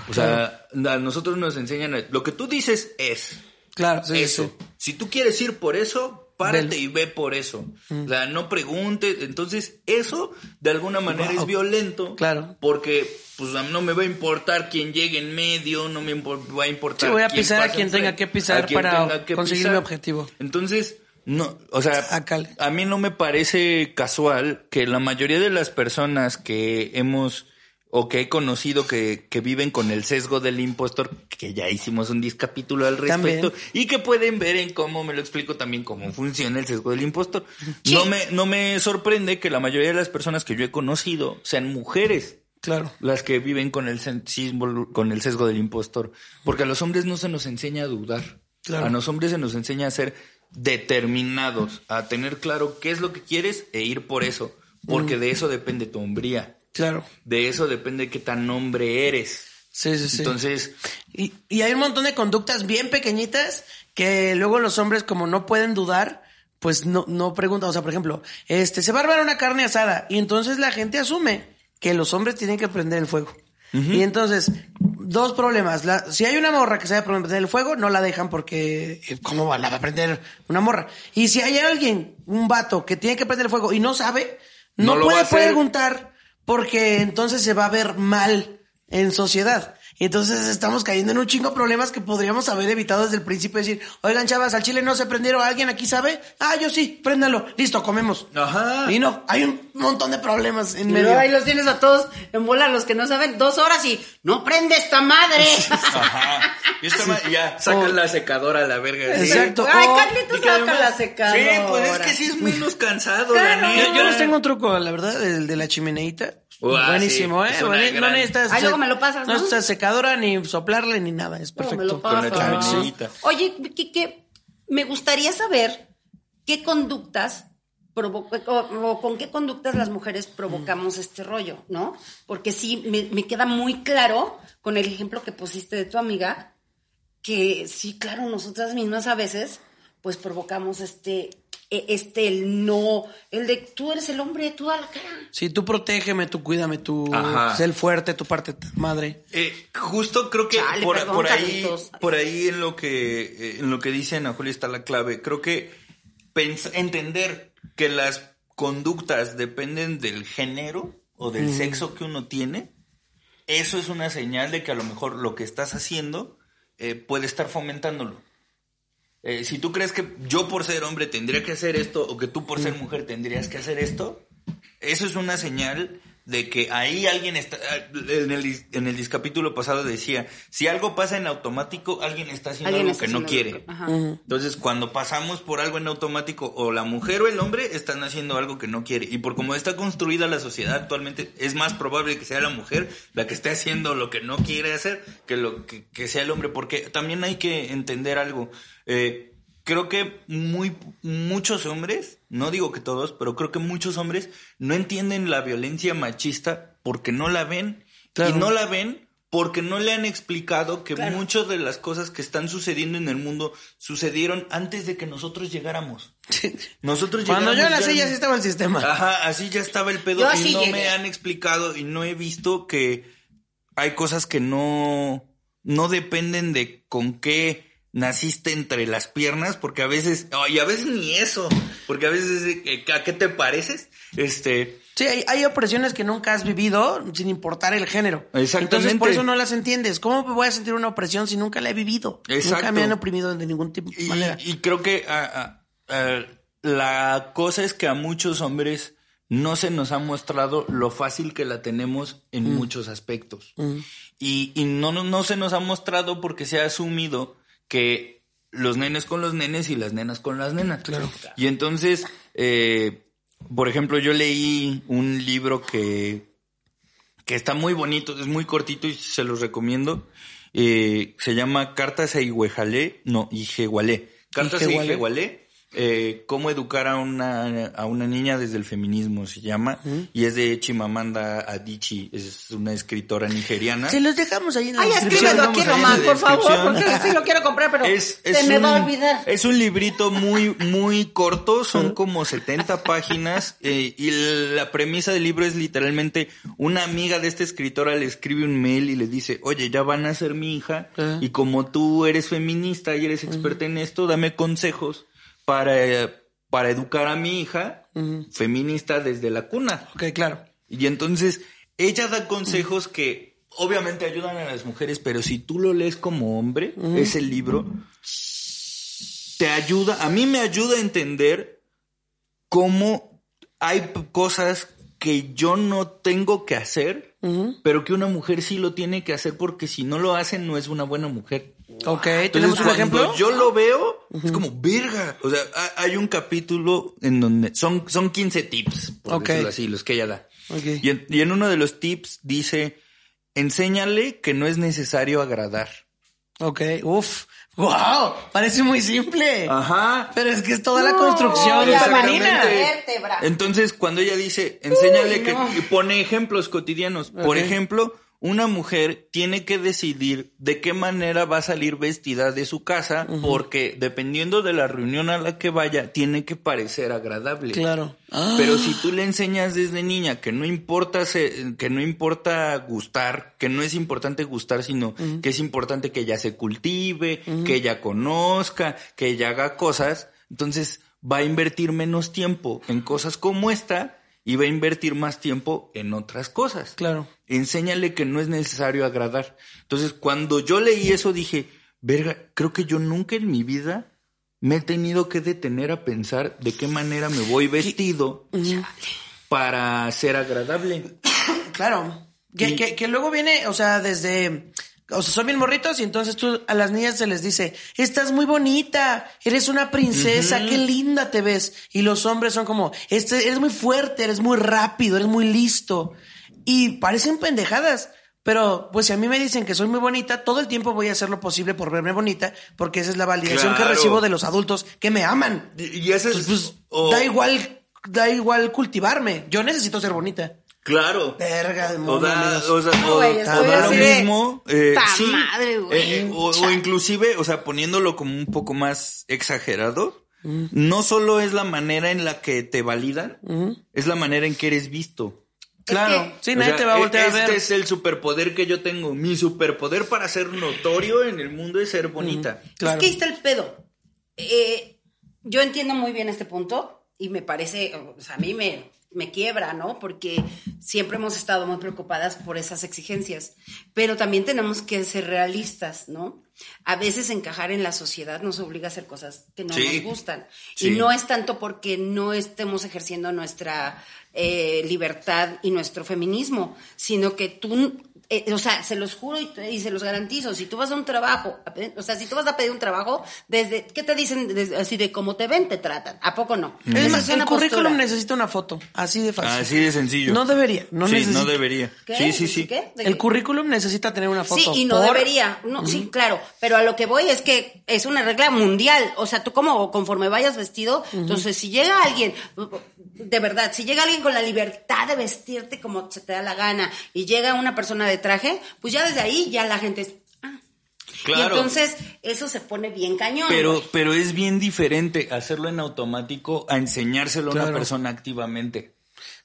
Speaker 3: O sea, a nosotros nos enseñan a, lo que tú dices es
Speaker 2: Claro, sí,
Speaker 3: eso.
Speaker 2: sí.
Speaker 3: Si tú quieres ir por eso, párate y ve por eso. O sea, no preguntes. Entonces, eso de alguna manera
Speaker 2: Wow.
Speaker 3: es violento.
Speaker 2: Claro.
Speaker 3: Porque, pues, a mí no me va a importar quién llegue en medio, no me va a importar.
Speaker 2: Sí, voy a
Speaker 3: quién
Speaker 2: pisar a quien tenga que pisar
Speaker 3: a quien
Speaker 2: para
Speaker 3: tenga que
Speaker 2: conseguir mi objetivo.
Speaker 3: Entonces, no, o sea,
Speaker 2: Ácale.
Speaker 3: a mí no me parece casual que la mayoría de las personas que hemos o que he conocido que, que viven con el sesgo del impostor, que ya hicimos un discapítulo al respecto,
Speaker 2: También.
Speaker 3: y que pueden ver en cómo me lo explico también cómo funciona el sesgo del impostor.
Speaker 4: Sí.
Speaker 3: No me, no me sorprende que la mayoría de las personas que yo he conocido sean mujeres
Speaker 2: Claro.
Speaker 3: las que viven con el sensismo, con el sesgo del impostor. Porque a los hombres no se nos enseña a dudar.
Speaker 2: Claro.
Speaker 3: A los hombres se nos enseña a ser determinados, a tener claro qué es lo que quieres e ir por eso. Porque de eso depende tu hombría.
Speaker 2: Claro.
Speaker 3: De eso depende qué tan hombre eres.
Speaker 2: Sí, sí, sí.
Speaker 3: Entonces,
Speaker 2: Y, y hay un montón de conductas bien pequeñitas que luego los hombres, como no pueden dudar, pues no, no preguntan. O sea, por ejemplo, este, se va a armar una carne asada y entonces la gente asume que los hombres tienen que prender el fuego. Y entonces, dos problemas. La- si hay una morra que sabe prender el fuego, no la dejan porque, eh, ¿cómo va? la va a prender una morra? Y si hay alguien, un vato, que tiene que prender el fuego y no sabe, no, puede preguntar porque entonces se va a ver mal en sociedad. Y entonces estamos cayendo en un chingo de problemas que podríamos haber evitado desde el principio. Decir, oigan, chavas, al chile no se prendieron. ¿Alguien aquí sabe? Ah, yo sí, préndalo. Listo, comemos.
Speaker 3: Ajá.
Speaker 2: Y no, hay un montón de problemas en
Speaker 4: Y
Speaker 2: medio.
Speaker 4: ahí los tienes a todos en bola, los que no saben, dos horas y no prende esta madre.
Speaker 3: ajá. Y esta ma- ya sacan
Speaker 2: O-
Speaker 3: la secadora a la verga.
Speaker 2: Exacto.
Speaker 4: Ay,
Speaker 2: O-
Speaker 4: Carlitos
Speaker 3: Y que
Speaker 4: saca
Speaker 3: además-
Speaker 4: la secadora.
Speaker 3: Sí, pues es que sí es menos cansado,
Speaker 4: Claro.
Speaker 2: Yo, yo les tengo un truco, la verdad, el de la chimeneita.
Speaker 3: Uah,
Speaker 2: Buenísimo,
Speaker 3: sí,
Speaker 2: ¿eh? No necesitas.
Speaker 4: Ay, luego me lo pasas,
Speaker 2: No
Speaker 4: ¿no?
Speaker 2: necesitas secadora, ni soplarle, ni nada. Es perfecto.
Speaker 3: Con la.
Speaker 4: Oye, Kike, me gustaría saber qué conductas provo- o, o con qué conductas las mujeres provocamos este rollo, ¿no? Porque sí, me, me queda muy claro con el ejemplo que pusiste de tu amiga, que sí, claro, nosotras mismas a veces, pues provocamos este, este, el no, el de tú eres el hombre, tú da la cara.
Speaker 2: Sí, tú protégeme, tú cuídame, tú
Speaker 3: Ajá.
Speaker 2: sé el fuerte, tu parte madre.
Speaker 3: Eh, justo creo que
Speaker 4: Chale,
Speaker 3: por,
Speaker 4: perdón,
Speaker 3: por ahí, por ahí en lo que eh, en lo que dice Ana Julia está la clave. Creo que entender que las conductas dependen del género o del sexo que uno tiene, eso es una señal de que a lo mejor lo que estás haciendo eh, puede estar fomentándolo. Eh, si tú crees que yo por ser hombre tendría que hacer esto o que tú por ser mujer tendrías que hacer esto, eso es una señal de que ahí alguien está, en el, en el discapítulo pasado decía, si algo pasa en automático, alguien está haciendo
Speaker 4: Alguien
Speaker 3: algo
Speaker 4: está
Speaker 3: que no quiere.
Speaker 4: ajá.
Speaker 3: Entonces, cuando pasamos por algo en automático, o la mujer o el hombre están haciendo algo que no quiere. Y por cómo está construida la sociedad actualmente, es más probable que sea la mujer la que esté haciendo lo que no quiere hacer que lo que, que sea el hombre. Porque también hay que entender algo. Eh, creo que muy, muchos hombres, no digo que todos, pero creo que muchos hombres no entienden la violencia machista porque no la ven.
Speaker 2: Claro.
Speaker 3: Y no la ven porque no le han explicado que
Speaker 4: Claro.
Speaker 3: muchas de las cosas que están sucediendo en el mundo sucedieron antes de que nosotros llegáramos. Nosotros
Speaker 2: Cuando yo nací
Speaker 3: ya-
Speaker 2: ya sí estaba el sistema.
Speaker 3: Ajá, así ya estaba el pedo
Speaker 4: Yo
Speaker 3: y no
Speaker 4: llegué.
Speaker 3: me han explicado y no he visto que hay cosas que no no dependen de con qué naciste entre las piernas, porque a veces, oh, y a veces ni eso, porque a veces ¿a qué te pareces? Este,
Speaker 2: Sí, hay, hay opresiones que nunca has vivido sin importar el género.
Speaker 3: Exactamente.
Speaker 2: Entonces por eso no las entiendes. ¿Cómo voy a sentir una opresión si nunca la he vivido?
Speaker 3: Exacto.
Speaker 2: Nunca me han oprimido de ningún tipo de
Speaker 3: Y,
Speaker 2: manera.
Speaker 3: y creo que ah, ah, ah, la cosa es que a muchos hombres no se nos ha mostrado lo fácil que la tenemos en
Speaker 2: Mm.
Speaker 3: muchos aspectos. Y, y no, no, no se nos ha mostrado porque se ha asumido que los nenes con los nenes y las nenas con las nenas.
Speaker 2: Claro.
Speaker 3: Y entonces, eh, por ejemplo, yo leí un libro que, que está muy bonito, es muy cortito y se los recomiendo. Eh, se llama Cartas a Ihuejalé, no, Ijehualé. Cartas a
Speaker 2: Ijehualé.
Speaker 3: Eh, cómo educar a una, a una niña desde el feminismo se llama. Y es de Chimamanda Adichie, es una escritora nigeriana.
Speaker 2: Se los dejamos ahí en la
Speaker 4: Ay,
Speaker 2: descripción.
Speaker 4: escríbelo aquí nomás, por favor, porque sí lo quiero comprar, pero
Speaker 3: Es,
Speaker 4: se me
Speaker 3: un,
Speaker 4: va a olvidar.
Speaker 3: Es un librito muy, muy corto, son como 70 páginas eh, y la premisa del libro es literalmente una amiga de esta escritora le escribe un mail y le dice, oye, ya van a ser mi hija y como tú eres feminista y eres experta en esto, dame consejos para, para educar a mi hija feminista desde la cuna.
Speaker 2: Ok, claro.
Speaker 3: Y entonces ella da consejos que obviamente ayudan a las mujeres, pero si tú lo lees como hombre, ese libro te ayuda, a mí me ayuda a entender cómo hay cosas que yo no tengo que hacer, pero que una mujer sí lo tiene que hacer porque si no lo hacen no es una buena mujer.
Speaker 2: Ok,
Speaker 3: Entonces,
Speaker 2: ¿tenemos un ejemplo?
Speaker 3: Yo lo veo, es como, verga. O sea, ha- hay un capítulo en donde son, son 15 tips, por
Speaker 2: Ok.
Speaker 3: decirlo así, los que ella da.
Speaker 2: Ok.
Speaker 3: Y, en, y en uno de los tips dice, enséñale que no es necesario agradar.
Speaker 2: Ok, uf. Wow, parece muy simple.
Speaker 3: Ajá.
Speaker 2: Pero es que es toda la construcción.
Speaker 4: Vértebra.
Speaker 3: Entonces, cuando ella dice, enséñale
Speaker 4: Uy,
Speaker 3: que y pone ejemplos cotidianos. Por ejemplo, una mujer tiene que decidir de qué manera va a salir vestida de su casa, porque dependiendo de la reunión a la que vaya, tiene que parecer agradable.
Speaker 2: Claro.
Speaker 3: Pero si tú le enseñas desde niña que no importa se- que no importa gustar, que no es importante gustar, sino que es importante que ella se cultive, que ella conozca, que ella haga cosas, entonces va a invertir menos tiempo en cosas como esta y va a invertir más tiempo en otras cosas.
Speaker 2: Claro.
Speaker 3: Enséñale que no es necesario agradar. Entonces, cuando yo leí eso dije, verga, creo que yo nunca en mi vida me he tenido que detener a pensar de qué manera me voy vestido para ser agradable.
Speaker 2: Claro. Que, que, que luego viene, o sea, desde. O sea, son bien morritos y entonces tú a las niñas se les dice, estás muy bonita, eres una princesa, qué linda te ves. Y los hombres son como, este, eres muy fuerte, eres muy rápido, eres muy listo. Y parecen pendejadas. Pero, pues si a mí me dicen que soy muy bonita, todo el tiempo voy a hacer lo posible por verme bonita, porque esa es la validación que recibo de los adultos que me aman.
Speaker 3: Y, y ese es...
Speaker 2: Pues, da igual, da igual cultivarme. Yo necesito ser bonita.
Speaker 3: Claro.
Speaker 2: Verga de
Speaker 3: O
Speaker 2: mono,
Speaker 3: da,
Speaker 2: amigos.
Speaker 3: o sea,
Speaker 4: No,
Speaker 3: o- o da lo mismo. eh,
Speaker 4: "Ta
Speaker 3: sí,
Speaker 4: madre, güey".
Speaker 3: eh, o, o inclusive, o sea, poniéndolo como un poco más exagerado,
Speaker 2: Mm.
Speaker 3: no solo es la manera en la que te validan, es la manera en que eres visto.
Speaker 2: Claro,
Speaker 4: que-
Speaker 2: sí,
Speaker 3: O
Speaker 2: nadie
Speaker 3: sea,
Speaker 2: te va a
Speaker 3: e-
Speaker 2: voltear
Speaker 3: este
Speaker 2: a ver.
Speaker 3: es el superpoder que yo tengo. Mi superpoder para ser notorio en el mundo es ser bonita.
Speaker 2: Claro.
Speaker 4: Es que ahí está el pedo. Eh, yo entiendo muy bien este punto y me parece, o sea, a mí me, me quiebra, ¿no? Porque siempre hemos estado muy preocupadas por esas exigencias, pero también tenemos que ser realistas, ¿no? A veces encajar en la sociedad nos obliga a hacer cosas que no
Speaker 3: Sí.
Speaker 4: nos gustan.
Speaker 3: Sí.
Speaker 4: Y no es tanto porque no estemos ejerciendo nuestra eh, libertad y nuestro feminismo, sino que tú, eh, o sea, se los juro y, y se los garantizo, si tú vas a un trabajo, a pedir- o sea, si tú vas a pedir un trabajo, desde, ¿qué te dicen? Desde- así de como te ven, te tratan. ¿A poco no?
Speaker 2: Es más, el
Speaker 4: una
Speaker 2: currículum
Speaker 4: postura.
Speaker 2: necesita una foto, así de fácil.
Speaker 3: Así de sencillo.
Speaker 2: No debería, no
Speaker 3: sí,
Speaker 2: necesita.
Speaker 3: no debería.
Speaker 4: ¿Qué?
Speaker 3: Sí, sí, sí.
Speaker 4: ¿Qué? ¿De
Speaker 2: El
Speaker 4: qué?
Speaker 2: currículum necesita tener una foto.
Speaker 4: Sí, y no
Speaker 2: Por-
Speaker 4: debería. No, Sí, claro. Pero a lo que voy es que es una regla mundial. O sea, tú como conforme vayas vestido, entonces si llega alguien, de verdad, si llega alguien con la libertad de vestirte como se te da la gana y llega una persona de traje, pues ya desde ahí ya la gente es... ah. Y
Speaker 3: Claro.
Speaker 4: entonces eso se pone bien cañón.
Speaker 3: Pero, pero es bien diferente hacerlo en automático a enseñárselo a una persona activamente.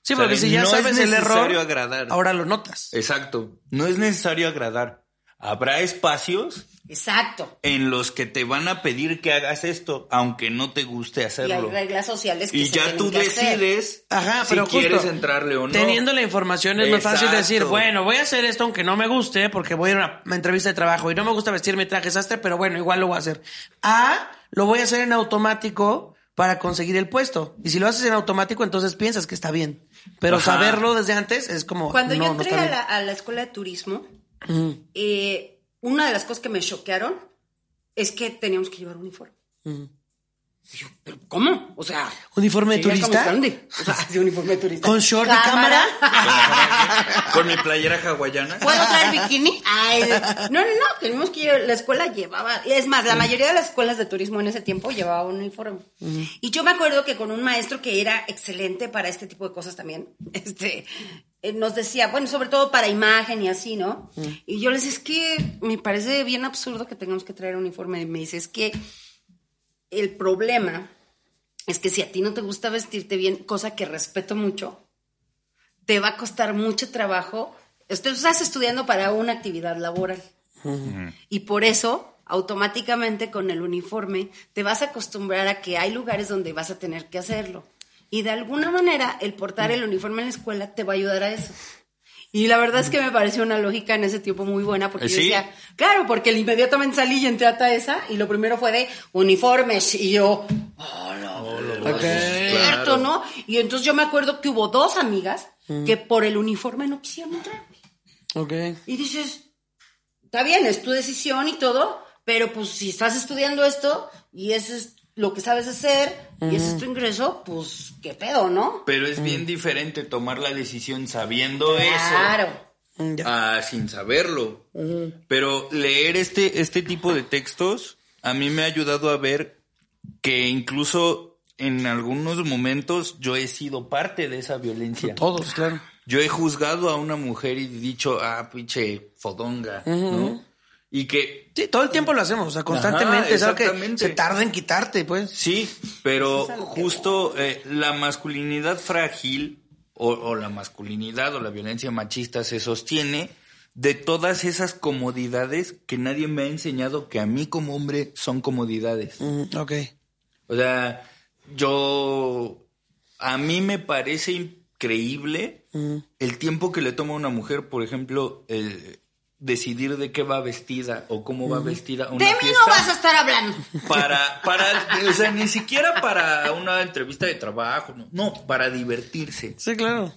Speaker 2: Sí, porque
Speaker 3: ¿Sabes?
Speaker 2: si ya
Speaker 3: No es
Speaker 2: sabes el error,
Speaker 3: necesario agradar.
Speaker 2: ahora lo notas.
Speaker 3: Exacto. No es necesario agradar. Habrá espacios
Speaker 4: Exacto.
Speaker 3: en los que te van a pedir que hagas esto, aunque no te guste
Speaker 4: Y hay
Speaker 3: hacerlo.
Speaker 4: reglas sociales que
Speaker 3: Y
Speaker 4: se
Speaker 3: ya tú
Speaker 4: que
Speaker 3: decides
Speaker 2: Ajá,
Speaker 3: si
Speaker 2: pero justo,
Speaker 3: quieres entrarle o no.
Speaker 2: Teniendo la información es más fácil
Speaker 3: Exacto.
Speaker 2: decir, bueno, voy a hacer esto aunque no me guste, porque voy a ir a una, entrevista de trabajo y no me gusta vestirme traje sastre, pero bueno, igual lo voy a hacer. A, lo voy a hacer en automático para conseguir el puesto. Y si lo haces en automático, entonces piensas que está bien. Pero
Speaker 3: Ajá.
Speaker 2: saberlo desde antes es como.
Speaker 4: Cuando
Speaker 2: no,
Speaker 4: yo entré la, a la escuela de turismo, eh, una de las cosas que me choquearon es que teníamos que llevar uniforme. Y yo, ¿pero cómo? O sea,
Speaker 2: ¿Uniforme de turista?
Speaker 4: O sea, sí, uniforme de turista.
Speaker 2: ¿Con short de cámara?
Speaker 3: Con mi playera hawaiana.
Speaker 4: ¿Puedo traer bikini? Ay, no, no, no, tenemos que llevar- la escuela llevaba, es más, la mayoría de las escuelas de turismo en ese tiempo llevaba un uniforme. Y yo me acuerdo que con un maestro que era excelente para este tipo de cosas también, este, nos decía, bueno, sobre todo para imagen y así, ¿no? Y yo les decía, es que me parece bien absurdo que tengamos que traer uniforme. Y me dice, es que el problema es que si a ti no te gusta vestirte bien, cosa que respeto mucho, te va a costar mucho trabajo. Estás estudiando para una actividad laboral. Y por eso, automáticamente con el uniforme, te vas a acostumbrar a que hay lugares donde vas a tener que hacerlo. Y de alguna manera, el portar el uniforme en la escuela te va a ayudar a eso. Y la verdad es que me pareció una lógica en ese tiempo muy buena, porque
Speaker 3: ¿Eh,
Speaker 4: yo
Speaker 3: sí?
Speaker 4: decía, claro, porque inmediatamente salí y entré a Taesa, y lo primero fue de uniformes, y yo, oh, no,
Speaker 2: Ok.
Speaker 4: es cierto, ¿no? Y entonces yo me acuerdo que hubo dos amigas que por el uniforme no quisieron entrar.
Speaker 2: Ok.
Speaker 4: Y dices, está bien, es tu decisión y todo, pero pues si estás estudiando esto y eso es lo que sabes hacer y ese es tu ingreso, pues qué pedo, ¿no?
Speaker 3: Pero es bien diferente tomar la decisión sabiendo
Speaker 4: Claro.
Speaker 2: Ya.
Speaker 3: eso a sin saberlo. Pero leer este, este tipo de textos a mí me ha ayudado a ver que incluso en algunos momentos yo he sido parte de esa violencia.
Speaker 2: Todos, claro.
Speaker 3: Yo he juzgado a una mujer y dicho, ah, pinche fodonga, ¿no? Y que
Speaker 2: Sí, todo el tiempo lo hacemos, o sea, constantemente.
Speaker 3: Ajá,
Speaker 2: es algo que se tarda en quitarte, pues.
Speaker 3: Sí, pero justo eh, la masculinidad frágil o, o la masculinidad o la violencia machista se sostiene de todas esas comodidades que nadie me ha enseñado que a mí como hombre son comodidades.
Speaker 2: Mm, ok.
Speaker 3: O sea, yo a mí me parece increíble el tiempo que le toma a una mujer, por ejemplo, el decidir de qué va vestida o cómo va vestida una
Speaker 4: De mí
Speaker 3: fiesta
Speaker 4: no vas a estar hablando.
Speaker 3: para, para, o sea, ni siquiera para una entrevista de trabajo, no, no, para divertirse.
Speaker 2: Sí, claro.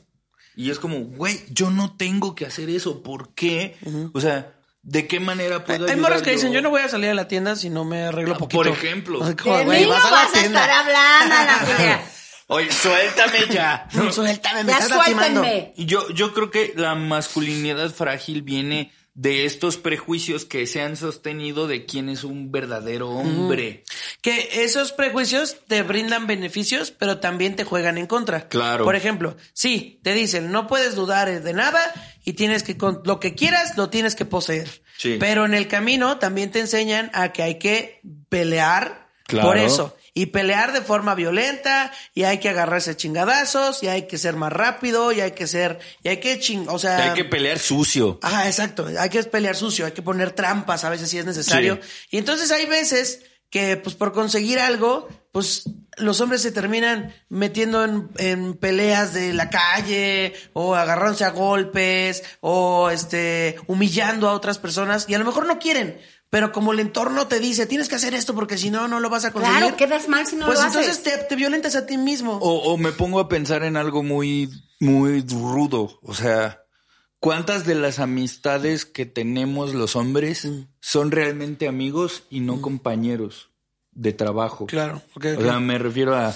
Speaker 3: Y es como, güey, yo no tengo que hacer eso, ¿por qué? O sea, ¿de qué manera puedo
Speaker 2: Hay morras que dicen, yo no voy a salir a la tienda si no me arreglo
Speaker 3: Ah,
Speaker 2: poquito.
Speaker 3: por ejemplo.
Speaker 2: Como,
Speaker 4: De
Speaker 2: güey,
Speaker 4: mí no
Speaker 2: vas a la
Speaker 4: vas a estar hablando, Julia.
Speaker 3: Oye, suéltame ya.
Speaker 2: No, suéltame, me
Speaker 4: Ya
Speaker 2: estás lastimando.
Speaker 4: suéltenme.
Speaker 3: Y yo, yo creo que la masculinidad frágil viene de estos prejuicios que se han sostenido de quién es un verdadero hombre.
Speaker 2: Que esos prejuicios te brindan beneficios, pero también te juegan en contra.
Speaker 3: Claro.
Speaker 2: Por ejemplo, sí, te dicen, no puedes dudar de nada y tienes que, con lo que quieras, lo tienes que poseer.
Speaker 3: Sí.
Speaker 2: Pero en el camino también te enseñan a que hay que pelear
Speaker 3: Claro.
Speaker 2: por eso. Y pelear de forma violenta, y hay que agarrarse a chingadazos, y hay que ser más rápido, y hay que ser, y hay que ching, o sea.
Speaker 3: Hay que pelear sucio.
Speaker 2: Ajá, exacto. Hay que pelear sucio, hay que poner trampas a veces si es necesario.
Speaker 3: Sí.
Speaker 2: Y entonces hay veces que, pues, por conseguir algo, pues, los hombres se terminan metiendo en, en peleas de la calle, o agarrándose a golpes, o este, humillando a otras personas, y a lo mejor no quieren. Pero como el entorno te dice, tienes que hacer esto porque si no, no lo vas a conseguir.
Speaker 4: Claro, quedas mal si no
Speaker 2: pues
Speaker 4: lo
Speaker 2: entonces
Speaker 4: haces.
Speaker 2: te, te violentas a ti mismo.
Speaker 3: O, o me pongo a pensar en algo muy, muy rudo. O sea, ¿cuántas de las amistades que tenemos los hombres
Speaker 2: Mm.
Speaker 3: son realmente amigos y no compañeros de trabajo?
Speaker 2: Claro.
Speaker 3: O sea, me refiero a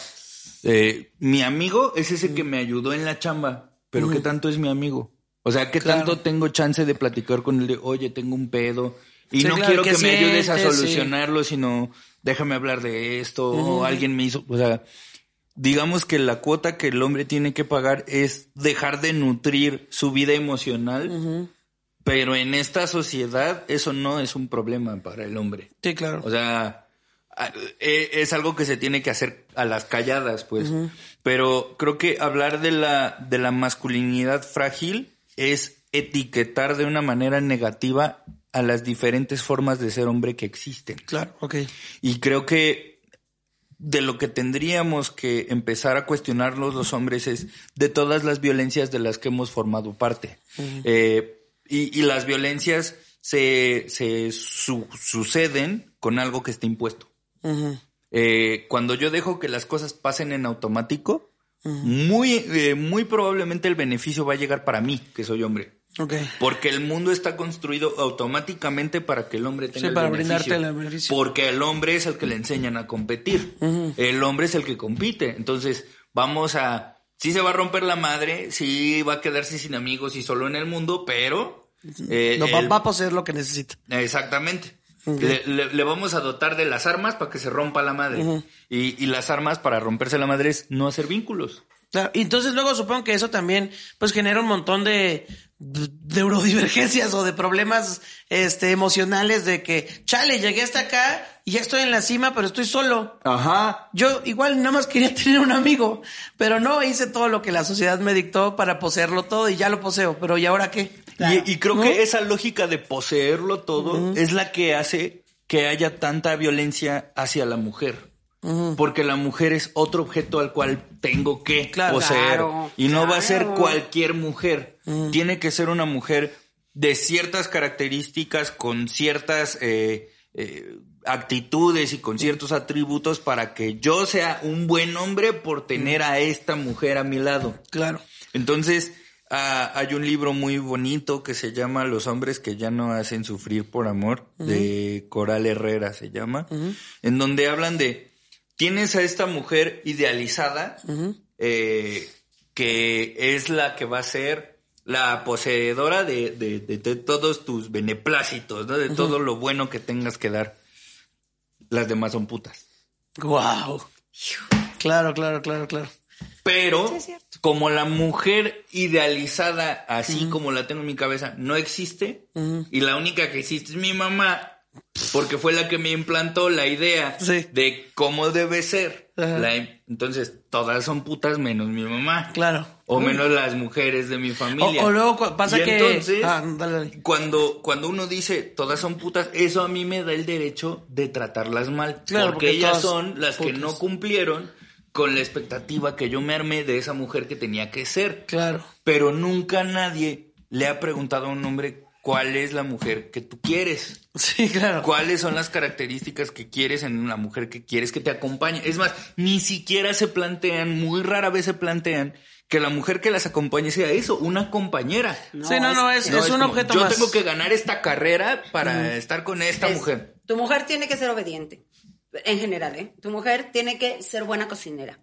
Speaker 3: eh, mi amigo es ese que me ayudó en la chamba, pero ¿qué tanto es mi amigo? O sea, ¿qué
Speaker 2: Claro.
Speaker 3: tanto tengo chance de platicar con él de, oye, tengo un pedo y
Speaker 2: Sí,
Speaker 3: no
Speaker 2: claro,
Speaker 3: quiero
Speaker 2: ¿qué
Speaker 3: que me ayudes a?
Speaker 2: Sí.
Speaker 3: solucionarlo, sino déjame hablar de esto, o alguien me hizo, o sea, digamos que la cuota que el hombre tiene que pagar es dejar de nutrir su vida emocional, pero en esta sociedad eso no es un problema para el hombre.
Speaker 2: Sí, claro.
Speaker 3: O sea, e- es algo que se tiene que hacer a las calladas, pues. Pero creo que hablar de la, de la masculinidad frágil es etiquetar de una manera negativa a las diferentes formas de ser hombre que existen.
Speaker 2: claro, ok.
Speaker 3: Y creo que de lo que tendríamos que empezar a cuestionarnos los hombres es de todas las violencias de las que hemos formado parte. Eh, y, y las violencias se, se su- suceden con algo que está impuesto. Eh, cuando yo dejo que las cosas pasen en automático, muy, eh, muy probablemente el beneficio va a llegar para mí, que soy hombre.
Speaker 2: Ok.
Speaker 3: Porque el mundo está construido automáticamente para que el hombre tenga
Speaker 2: Sí,
Speaker 3: el
Speaker 2: para
Speaker 3: beneficio.
Speaker 2: brindarte el beneficio.
Speaker 3: Porque el hombre es el que le enseñan a competir. El hombre es el que compite. Entonces, vamos a... Sí se va a romper la madre, sí va a quedarse sin amigos y solo en el mundo, pero... eh,
Speaker 2: No, va, a poseer lo que necesita.
Speaker 3: Exactamente. Le, le- le vamos a dotar de las armas para que se rompa la madre. y, y las armas para romperse la madre es no hacer vínculos.
Speaker 2: Claro, y entonces luego supongo que eso también pues genera un montón de, de neurodivergencias o de problemas este emocionales de que, chale, llegué hasta acá y ya estoy en la cima, pero estoy solo.
Speaker 3: Ajá.
Speaker 2: Yo igual nada más quería tener un amigo, pero no hice todo lo que la sociedad me dictó para poseerlo todo y ya lo poseo, pero ¿y ahora qué?
Speaker 3: Y, y creo que esa lógica de poseerlo todo es la que hace que haya tanta violencia hacia la mujer. Porque la mujer es otro objeto al cual tengo que
Speaker 2: Claro.
Speaker 3: poseer. Y no va a ser cualquier mujer. Tiene que ser una mujer de ciertas características, con ciertas eh, eh, actitudes y con ciertos atributos para que yo sea un buen hombre por tener a esta mujer a mi lado.
Speaker 2: Claro.
Speaker 3: Entonces, ah, hay un libro muy bonito que se llama Los hombres que ya no hacen sufrir por amor, de Coral Herrera se llama, en donde hablan de, tienes a esta mujer idealizada, eh, que es la que va a ser la poseedora de, de- de- de todos tus beneplácitos, ¿no? de todo lo bueno que tengas que dar. Las demás son putas.
Speaker 2: Wow. Claro, claro, claro, claro.
Speaker 3: Pero como la mujer idealizada, así como la tengo en mi cabeza, no existe, y la única que existe es mi mamá, porque fue la que me implantó la idea
Speaker 2: Sí.
Speaker 3: de cómo debe ser. La- entonces, todas son putas menos mi mamá.
Speaker 2: Claro.
Speaker 3: O menos las mujeres de mi familia.
Speaker 2: o luego pasa
Speaker 3: Y
Speaker 2: que
Speaker 3: entonces,
Speaker 2: Ah, dale, dale.
Speaker 3: cuando, cuando uno dice todas son putas, eso a mí me da el derecho de tratarlas mal.
Speaker 2: Claro,
Speaker 3: porque,
Speaker 2: porque
Speaker 3: ellas son las que no cumplieron con la expectativa que yo me armé de esa mujer que tenía que ser.
Speaker 2: Claro.
Speaker 3: Pero nunca nadie le ha preguntado a un hombre cuál es la mujer que tú quieres.
Speaker 2: Sí, claro.
Speaker 3: ¿Cuáles son las características que quieres en una mujer que quieres que te acompañe? Es más, ni siquiera se plantean, muy rara vez se plantean que la mujer que las acompañe sea eso, una compañera.
Speaker 2: sí, no, no, es,
Speaker 3: No,
Speaker 2: es un
Speaker 3: como,
Speaker 2: objeto
Speaker 3: yo
Speaker 2: más.
Speaker 3: tengo que ganar esta carrera para estar con esta
Speaker 4: Es-
Speaker 3: mujer.
Speaker 4: Tu mujer tiene que ser obediente. En general, ¿eh? Tu mujer tiene que ser buena cocinera.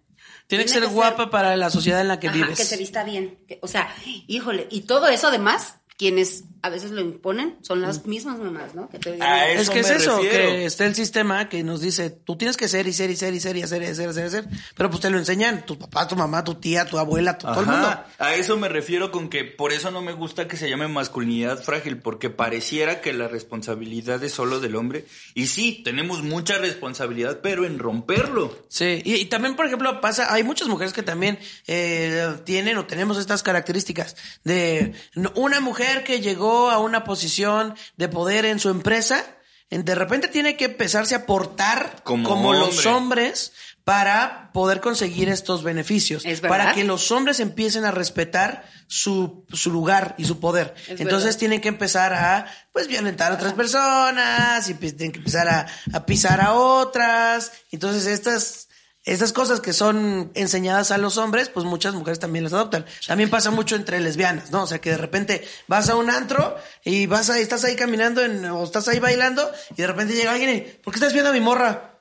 Speaker 2: Tiene que ser guapa para la sociedad en la que
Speaker 4: Ajá,
Speaker 2: vives.
Speaker 4: que se vista bien. que- o sea, híjole, y todo eso además, quienes a veces lo imponen son las mismas mamás, ¿no? Que te digan,
Speaker 2: Es que es eso,
Speaker 3: refiero.
Speaker 2: que está el sistema que nos dice, tú tienes que ser y ser y ser y ser y hacer y hacer y hacer, y hacer. Pero pues te lo enseñan tu papá, tu mamá, tu tía, tu abuela, tu- todo el mundo.
Speaker 3: A eso me refiero con que por eso no me gusta que se llame masculinidad frágil, porque pareciera que la responsabilidad es solo del hombre. Y sí, tenemos mucha responsabilidad, pero en romperlo.
Speaker 2: Sí, y, y también, por ejemplo, pasa, hay muchas mujeres que también eh, tienen o tenemos estas características de una mujer que llegó a una posición de poder en su empresa, de repente tiene que empezarse a portar
Speaker 3: Como
Speaker 2: como, los
Speaker 3: hombre.
Speaker 2: hombres para poder conseguir estos beneficios,
Speaker 4: Es
Speaker 2: para que los hombres empiecen a respetar su, su lugar y su poder.
Speaker 4: Es
Speaker 2: Entonces
Speaker 4: verdad.
Speaker 2: tienen que empezar a pues violentar a otras personas y pues, tienen que empezar a, a pisar a otras. Entonces estas estas cosas que son enseñadas a los hombres, pues muchas mujeres también las adoptan. También pasa mucho entre lesbianas, ¿no? O sea, que de repente vas a un antro y vas ahí, estás ahí caminando en- o estás ahí bailando y de repente llega alguien y, ¿por qué estás viendo a mi morra?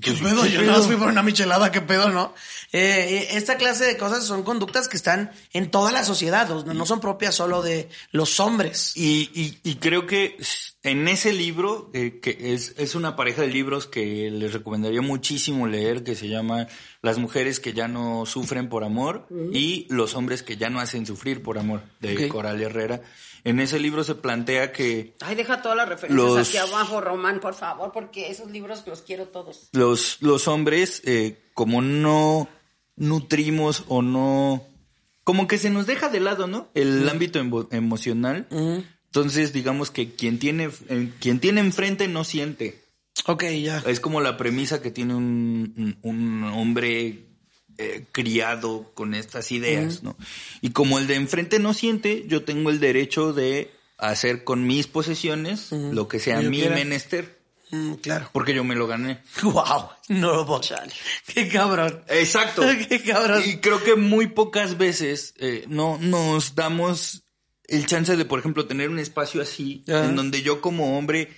Speaker 2: ¿Qué pedo? Yo nada más fui por una michelada, ¿qué pedo, no? Eh, esta clase de cosas son conductas que están en toda la sociedad, no, no son propias solo de los hombres.
Speaker 3: Y, y- y creo que en ese libro, eh, que es, es una pareja de libros que les recomendaría muchísimo leer, que se llama Las mujeres que ya no sufren por amor y Los hombres que ya no hacen sufrir por amor, de. Coral Herrera. En ese libro se plantea que
Speaker 4: Ay, deja todas las referencias
Speaker 3: Los-
Speaker 4: aquí abajo, Román, por favor, porque esos libros los quiero todos.
Speaker 3: los, los hombres, eh, como no nutrimos o no, como que se nos deja de lado, ¿no? El ámbito emo- emocional. Entonces, digamos que quien tiene, eh, quien tiene enfrente no siente.
Speaker 2: Ok, ya.
Speaker 3: Es como la premisa que tiene un, un- un hombre eh, criado con estas ideas, ¿no? Y como el de enfrente no siente, yo tengo el derecho de hacer con mis posesiones lo que sea mi menester.
Speaker 2: Mm, claro.
Speaker 3: Porque yo me lo gané.
Speaker 2: Wow. No, bo- Qué cabrón.
Speaker 3: Exacto.
Speaker 2: Qué cabrón.
Speaker 3: Y creo que muy pocas veces eh, no nos damos el chance de, por ejemplo, tener un espacio así, en donde yo como hombre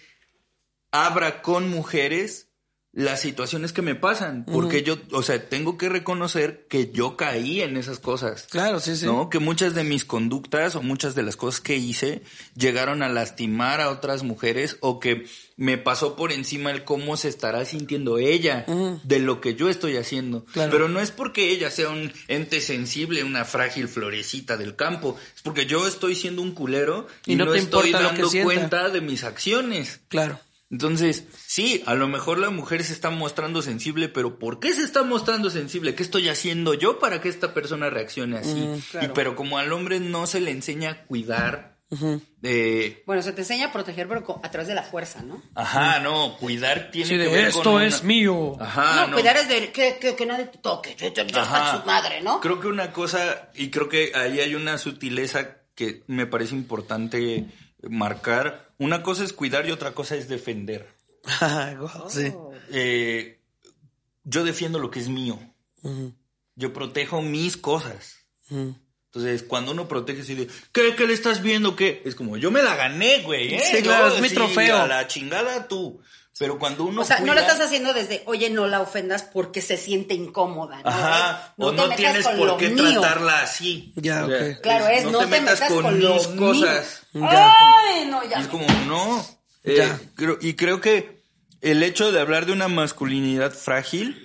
Speaker 3: abra con mujeres las situaciones que me pasan. Porque yo, o sea, tengo que reconocer que yo caí en esas cosas.
Speaker 2: Claro, sí, sí.
Speaker 3: ¿No? Que muchas de mis conductas o muchas de las cosas que hice llegaron a lastimar a otras mujeres o que me pasó por encima el cómo se estará sintiendo ella de lo que yo estoy haciendo.
Speaker 2: Claro.
Speaker 3: Pero no es porque ella sea un ente sensible, una frágil florecita del campo. Es porque yo estoy siendo un culero y,
Speaker 2: Y no
Speaker 3: no,
Speaker 2: te
Speaker 3: estoy dando cuenta de mis acciones.
Speaker 2: Claro.
Speaker 3: Entonces, sí, a lo mejor la mujer se está mostrando sensible, pero ¿por qué se está mostrando sensible? ¿Qué estoy haciendo yo para que esta persona reaccione así? Y pero como al hombre no se le enseña a cuidar, eh,
Speaker 4: Bueno, se te enseña a proteger, pero co- a través de la fuerza, ¿no?
Speaker 3: ajá, no, cuidar tiene
Speaker 2: Sí,
Speaker 3: que
Speaker 2: de
Speaker 3: ver
Speaker 2: esto
Speaker 3: con
Speaker 2: es
Speaker 3: una-
Speaker 2: mío.
Speaker 3: Ajá,
Speaker 4: no, cuidar es de que, que, que nadie te toque, ya está
Speaker 3: Ajá.
Speaker 4: su madre, ¿no?
Speaker 3: Creo que una cosa, y creo que ahí hay una sutileza que me parece importante marcar. Una cosa es cuidar y otra cosa es defender.
Speaker 2: Sí.
Speaker 3: Eh, yo defiendo lo que es mío. Yo protejo mis cosas. Entonces, cuando uno protege así de, ¿qué, qué le estás viendo? ¿Qué? Es como, yo me la gané, güey. ¿eh?
Speaker 2: Sí, claro,
Speaker 3: Yo,
Speaker 2: es mi
Speaker 3: sí,
Speaker 2: trofeo.
Speaker 3: A la chingada tú. Pero cuando uno
Speaker 4: O sea, no lo estás haciendo desde, oye, no la ofendas porque se siente incómoda. ¿no?
Speaker 3: Ajá,
Speaker 4: Es,
Speaker 3: o no tienes por qué
Speaker 4: mío.
Speaker 3: tratarla así.
Speaker 2: Ya,
Speaker 3: O sea,
Speaker 2: ok.
Speaker 4: Claro, es, no, te metas, con, lo
Speaker 3: mis
Speaker 4: mío.
Speaker 3: cosas.
Speaker 4: Ay, no,
Speaker 3: Y
Speaker 4: ya.
Speaker 3: es como, no. Eh,
Speaker 2: Ya.
Speaker 3: creo- y creo que el hecho de hablar de una masculinidad frágil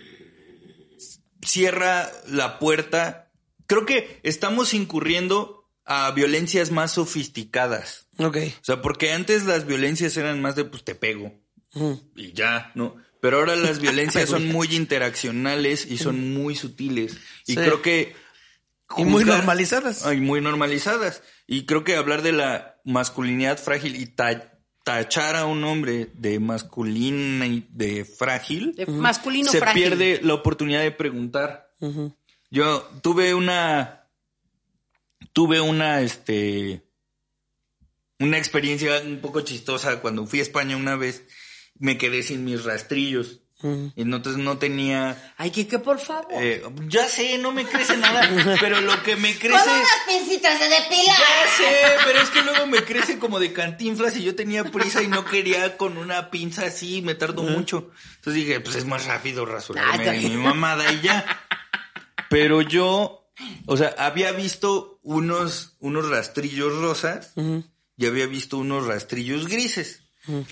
Speaker 3: cierra la puerta. Creo que estamos incurriendo a violencias más sofisticadas.
Speaker 2: Ok.
Speaker 3: O sea, porque antes las violencias eran más de pues te pego y ya, ¿no? Pero ahora las violencias son muy interaccionales y son muy sutiles. Y
Speaker 2: Sí.
Speaker 3: creo que...
Speaker 2: Y muy normalizadas.
Speaker 3: Ay, muy normalizadas. Y creo que hablar de la masculinidad frágil y ta- tachar a un hombre de masculina y de frágil,
Speaker 4: De masculino
Speaker 3: se
Speaker 4: frágil.
Speaker 3: pierde la oportunidad de preguntar. Yo tuve una, tuve una, este, una experiencia un poco chistosa cuando fui a España una vez. Me quedé sin mis rastrillos. Y entonces no tenía,
Speaker 4: Ay, Kike, por favor.
Speaker 3: eh, ya sé, no me crece nada, pero lo que me
Speaker 4: Con
Speaker 3: crece...
Speaker 4: unas pincitas de depilar.
Speaker 3: Ya sé, pero es que luego me crece como de cantinflas y yo tenía prisa y no quería con una pinza así, me tardó mucho. Entonces dije, pues es más rápido rasurarme
Speaker 4: está
Speaker 3: mi mamada y ya. Pero yo, o sea, había visto unos, unos rastrillos rosas y había visto unos rastrillos grises.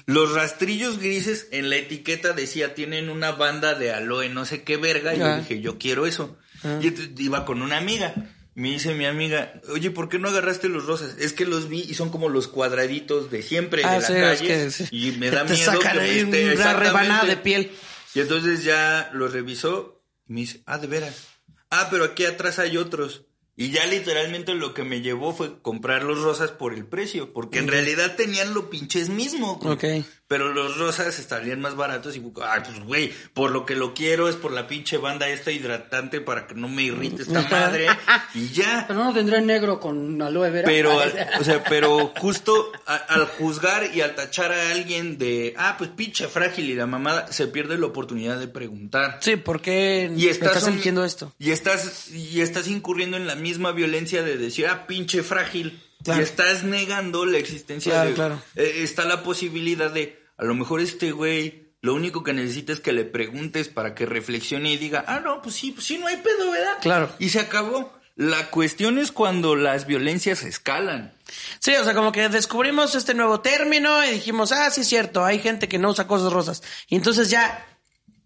Speaker 3: Los rastrillos grises en la etiqueta decía tienen una banda de aloe, no sé qué verga. Y yo
Speaker 2: Ah.
Speaker 3: dije, yo quiero eso. Y entonces iba con una amiga. Me dice mi amiga, oye, ¿por qué no agarraste los rosas? Es que los vi y son como los cuadraditos de siempre
Speaker 2: Ah,
Speaker 3: de la
Speaker 2: sí, es
Speaker 3: calle.
Speaker 2: que.
Speaker 3: Y me da
Speaker 2: te
Speaker 3: miedo
Speaker 2: sacan
Speaker 3: que me
Speaker 2: ahí
Speaker 3: esté
Speaker 2: una rebanada de piel.
Speaker 3: Y entonces ya lo revisó y me dice, ah, de veras. Ah, pero aquí atrás hay otros. Y ya literalmente lo que me llevó fue comprar los rosas por el precio, porque en realidad tenían lo pinches mismo.
Speaker 2: Ok.
Speaker 3: Pero los rosas estarían más baratos y, ay, pues güey, por lo que lo quiero es por la pinche banda esta hidratante para que no me irrite esta madre. y ya.
Speaker 4: Pero no tendré negro con aloe vera.
Speaker 3: Pero, al- o sea, pero justo a- al juzgar y al tachar a alguien de, ah, pues pinche frágil y la mamada, se pierde la oportunidad de preguntar.
Speaker 2: Sí, ¿por qué
Speaker 3: Y estás,
Speaker 2: eligiendo esto?
Speaker 3: Y estás, y estás incurriendo en la misma violencia de decir, ah, pinche frágil.
Speaker 2: Claro.
Speaker 3: Y estás negando la existencia
Speaker 2: Claro,
Speaker 3: de.
Speaker 2: claro.
Speaker 3: eh, está la posibilidad de, a lo mejor este güey, lo único que necesita es que le preguntes para que reflexione y diga, ah, no, pues sí, pues sí, no hay pedo, ¿verdad?
Speaker 2: Claro.
Speaker 3: Y se acabó. La cuestión es cuando las violencias escalan.
Speaker 2: Sí, o sea, como que descubrimos este nuevo término y dijimos, ah, sí es cierto, hay gente que no usa cosas rosas. Y entonces ya,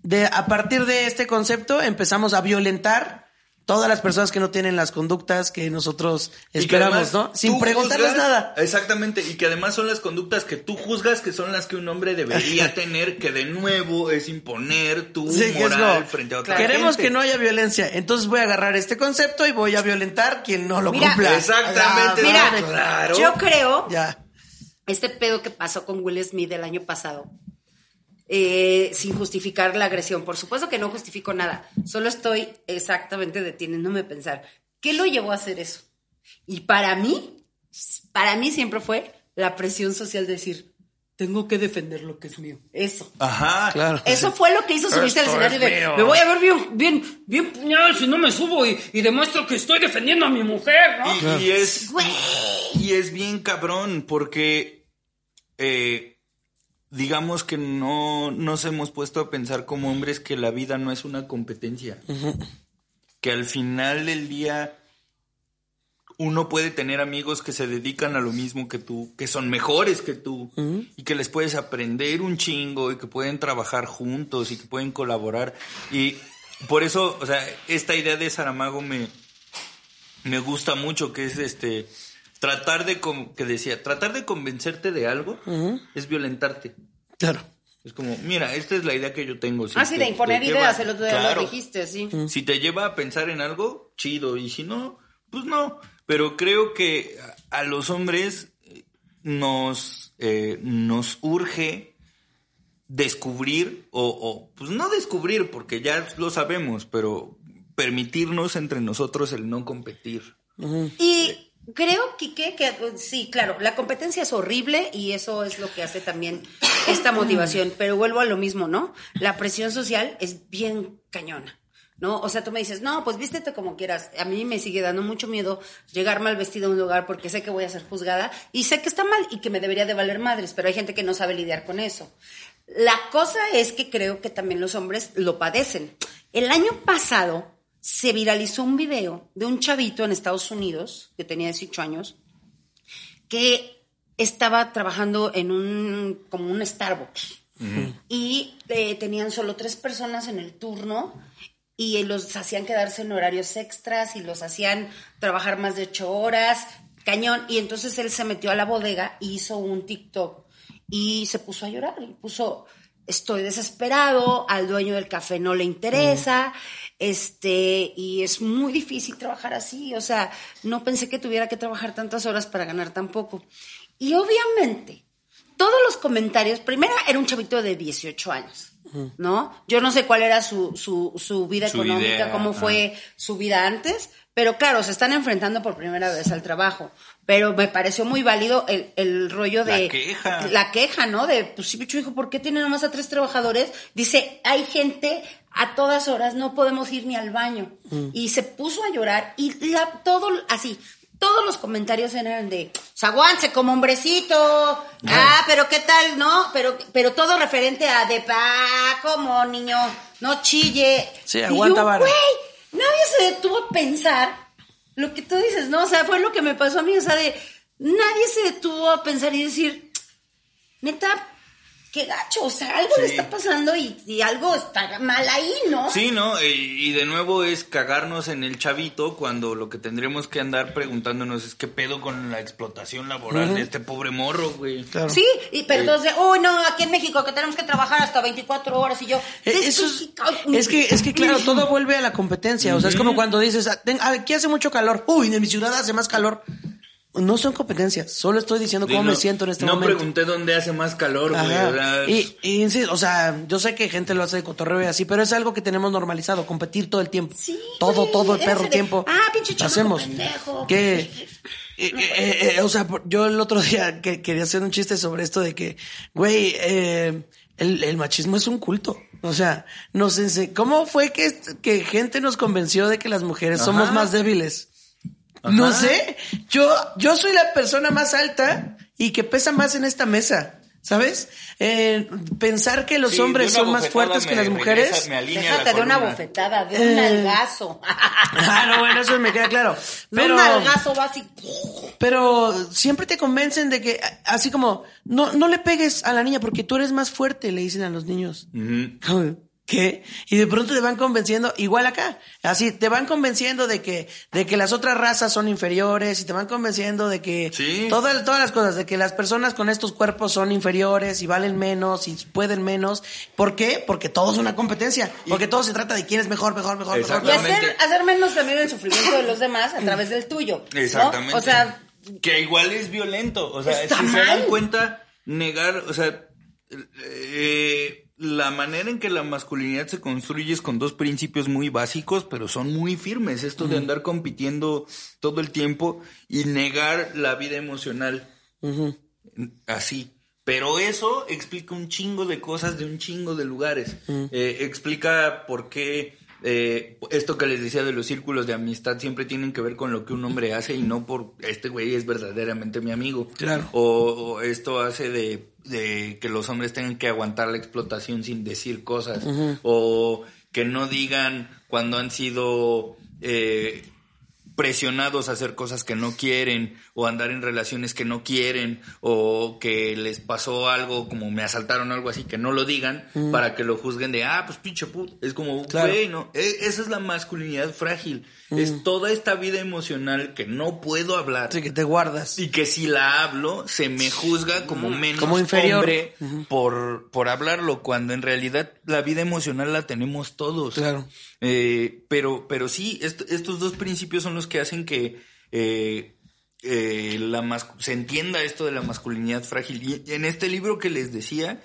Speaker 2: de, a partir de este concepto, empezamos a violentar todas las personas que no tienen las conductas que nosotros
Speaker 3: que
Speaker 2: esperamos,
Speaker 3: además
Speaker 2: ¿no? Sin preguntarles
Speaker 3: juzgas-
Speaker 2: nada.
Speaker 3: Exactamente, y que además son las conductas que tú juzgas que son las que un hombre debería tener, que de nuevo es imponer tu
Speaker 2: Sí,
Speaker 3: moral frente a otra
Speaker 2: Queremos
Speaker 3: gente.
Speaker 2: que no haya violencia, entonces voy a agarrar este concepto y voy a violentar quien no lo
Speaker 4: Mira,
Speaker 2: cumpla.
Speaker 3: Exactamente.
Speaker 4: Mira,
Speaker 3: claro.
Speaker 4: yo creo
Speaker 2: Ya.
Speaker 4: este pedo que pasó con Will Smith el año pasado, eh, sin justificar la agresión. Por supuesto que no justifico nada, solo estoy exactamente deteniéndome a pensar, ¿qué lo llevó a hacer eso? Y para mí, para mí siempre fue la presión social de decir, tengo que defender lo que es mío. Eso.
Speaker 3: Ajá.
Speaker 2: Claro.
Speaker 4: Eso fue lo que hizo subirse al escenario
Speaker 1: es
Speaker 4: de
Speaker 1: mío.
Speaker 4: me voy a ver bien, bien, bien puñal si no me subo y, y demuestro que estoy defendiendo a mi mujer, ¿no?
Speaker 3: Y, y es, y es bien cabrón porque, eh, digamos que no nos hemos puesto a pensar como hombres que la vida no es una competencia. Que al final del día uno puede tener amigos que se dedican a lo mismo que tú, que son mejores que tú y que les puedes aprender un chingo y que pueden trabajar juntos y que pueden colaborar. Y por eso, o sea, esta idea de Saramago me, me gusta mucho, que es este tratar de con- que decía, tratar de convencerte de algo es violentarte.
Speaker 2: Claro.
Speaker 3: Es como, mira, esta es la idea que yo tengo. Si
Speaker 4: Ah, sí,
Speaker 3: te-
Speaker 4: de imponer ideas, el otro día
Speaker 3: Claro.
Speaker 4: lo dijiste, sí.
Speaker 3: Si te lleva a pensar en algo, chido. Y si no, pues no. Pero creo que a a los hombres nos, eh, nos urge descubrir, o, o, pues no descubrir, porque ya lo sabemos, pero permitirnos entre nosotros el no competir.
Speaker 4: Y creo, Quique, que pues, sí, claro, la competencia es horrible y eso es lo que hace también esta motivación. Pero vuelvo a lo mismo, ¿no? La presión social es bien cañona. ¿No? O sea, tú me dices, no, pues vístete como quieras. A mí me sigue dando mucho miedo llegar mal vestido a un lugar porque sé que voy a ser juzgada y sé que está mal y que me debería de valer madres, pero hay gente que no sabe lidiar con eso. La cosa es que creo que también los hombres lo padecen. El año pasado se viralizó un video de un chavito en Estados Unidos que tenía 18 años que estaba trabajando en un como un Starbucks y eh, tenían solo tres personas en el turno y los hacían quedarse en horarios extras y los hacían trabajar más de ocho horas, cañón. Y entonces él se metió a la bodega y hizo un TikTok y se puso a llorar y puso, estoy desesperado, al dueño del café no le interesa, este, y es muy difícil trabajar así, o sea, no pensé que tuviera que trabajar tantas horas para ganar tan poco. Y obviamente, todos los comentarios, primero era un chavito de 18 años, ¿no? Yo no sé cuál era su, su, su vida
Speaker 3: Su
Speaker 4: económica,
Speaker 3: idea,
Speaker 4: cómo fue su vida antes, pero claro, se están enfrentando por primera vez al trabajo. Pero me pareció muy válido el, el rollo
Speaker 3: La
Speaker 4: de...
Speaker 3: queja.
Speaker 4: La queja, ¿no? De, pues sí, bicho, hijo, ¿por qué tiene nomás a tres trabajadores? Dice, hay gente a todas horas, no podemos ir ni al baño. Y se puso a llorar y la, todo así, todos los comentarios eran de, "Pues, aguante como hombrecito, ah, pero qué tal, ¿no? Pero, pero todo referente a de pa, como niño, no chille.
Speaker 2: Sí,
Speaker 4: Y
Speaker 2: aguanta
Speaker 4: yo,
Speaker 2: vara.
Speaker 4: Güey, nadie se detuvo a pensar lo que tú dices, ¿no? O sea, fue lo que me pasó a mí, o sea, de, nadie se detuvo a pensar y decir, neta, qué gacho, o sea, algo le está pasando y, y algo está mal ahí, ¿no?
Speaker 3: Sí, ¿no? Y, y de nuevo es cagarnos en el chavito cuando lo que tendríamos que andar preguntándonos es qué pedo con la explotación laboral de este pobre morro, güey.
Speaker 2: Claro.
Speaker 4: Sí, y, pero entonces, uy, no, aquí en México que tenemos que trabajar hasta 24 horas y yo.
Speaker 2: Eh, Eso es, es que, es que claro, todo vuelve a la competencia. O sea, es como cuando dices, ah, ah, aquí hace mucho calor. Uy, en mi ciudad hace más calor. No son competencias. Solo estoy diciendo cómo me
Speaker 3: no-
Speaker 2: siento en este
Speaker 3: no
Speaker 2: momento.
Speaker 3: pregunté dónde hace más calor, güey.
Speaker 2: Ajá.
Speaker 3: o sea,
Speaker 2: Y, y sí, o sea, yo sé que gente lo hace de cotorreo y así, pero es algo que tenemos normalizado, competir todo el tiempo.
Speaker 4: Sí,
Speaker 2: todo,
Speaker 4: güey,
Speaker 2: todo el perro
Speaker 4: de,
Speaker 2: tiempo.
Speaker 4: ah, pinche chamaco
Speaker 2: hacemos.
Speaker 4: pendejo.
Speaker 2: Que, eh, eh, eh, eh, o sea, yo el otro día que quería hacer un chiste sobre esto de que, güey, eh, el, el machismo es un culto. O sea, nos ¿cómo fue que, que gente nos convenció de que las mujeres somos más débiles?
Speaker 3: Ajá.
Speaker 2: No sé. Yo, yo soy la persona más alta y que pesa más en esta mesa. ¿Sabes? Eh, pensar que los
Speaker 3: sí,
Speaker 2: hombres
Speaker 3: de
Speaker 2: son más fuertes que las mujeres.
Speaker 3: me alinea la
Speaker 4: Déjate de una bofetada, de un
Speaker 2: Eh.
Speaker 4: nalgazo.
Speaker 2: Ah, no, bueno, eso me queda claro.
Speaker 4: De
Speaker 2: Pero,
Speaker 4: un nalgazo vas y...
Speaker 2: pero siempre te convencen de que, así como, no, no le pegues a la niña porque tú eres más fuerte, le dicen a los niños. ¿Qué? Y de pronto te van convenciendo, igual acá, así, te van convenciendo de que, de que las otras razas son inferiores y te van convenciendo de que
Speaker 3: Sí.
Speaker 2: todas, todas las cosas, de que las personas con estos cuerpos son inferiores y valen menos y pueden menos. ¿Por qué? Porque todo es una competencia, porque todo se trata de quién es mejor, mejor, mejor, mejor.
Speaker 4: Y
Speaker 3: Exactamente.
Speaker 4: hacer, hacer menos también el sufrimiento de los demás a través del tuyo. ¿no?
Speaker 3: Exactamente.
Speaker 4: O sea,
Speaker 3: que igual es violento. O sea,
Speaker 4: Está
Speaker 3: si se
Speaker 4: mal.
Speaker 3: dan cuenta, negar, o sea, eh, la manera en que la masculinidad se construye es con dos principios muy básicos, pero son muy firmes. Esto de andar compitiendo todo el tiempo y negar la vida emocional. Así. Pero eso explica un chingo de cosas de un chingo de lugares. Eh, explica por qué eh, esto que les decía de los círculos de amistad siempre tienen que ver con lo que un hombre hace y no por este güey es verdaderamente mi amigo.
Speaker 2: Claro.
Speaker 3: O, o esto hace de, de que los hombres tengan que aguantar la explotación sin decir cosas. O que no digan cuando han sido eh, presionados a hacer cosas que no quieren o andar en relaciones que no quieren o que les pasó algo como me asaltaron algo así que no lo digan para que lo juzguen de ah pues pinche put es como
Speaker 2: Claro.
Speaker 3: güey no E- esa es la masculinidad frágil es toda esta vida emocional que no puedo hablar
Speaker 2: Así que te guardas.
Speaker 3: y que si la hablo se me juzga como menos
Speaker 2: Como inferior.
Speaker 3: hombre por, por hablarlo, cuando en realidad la vida emocional la tenemos todos.
Speaker 2: Claro.
Speaker 3: Eh, pero, pero sí, est- estos dos principios son los que hacen que eh, eh, la se entienda esto de la masculinidad frágil. Y en este libro que les decía,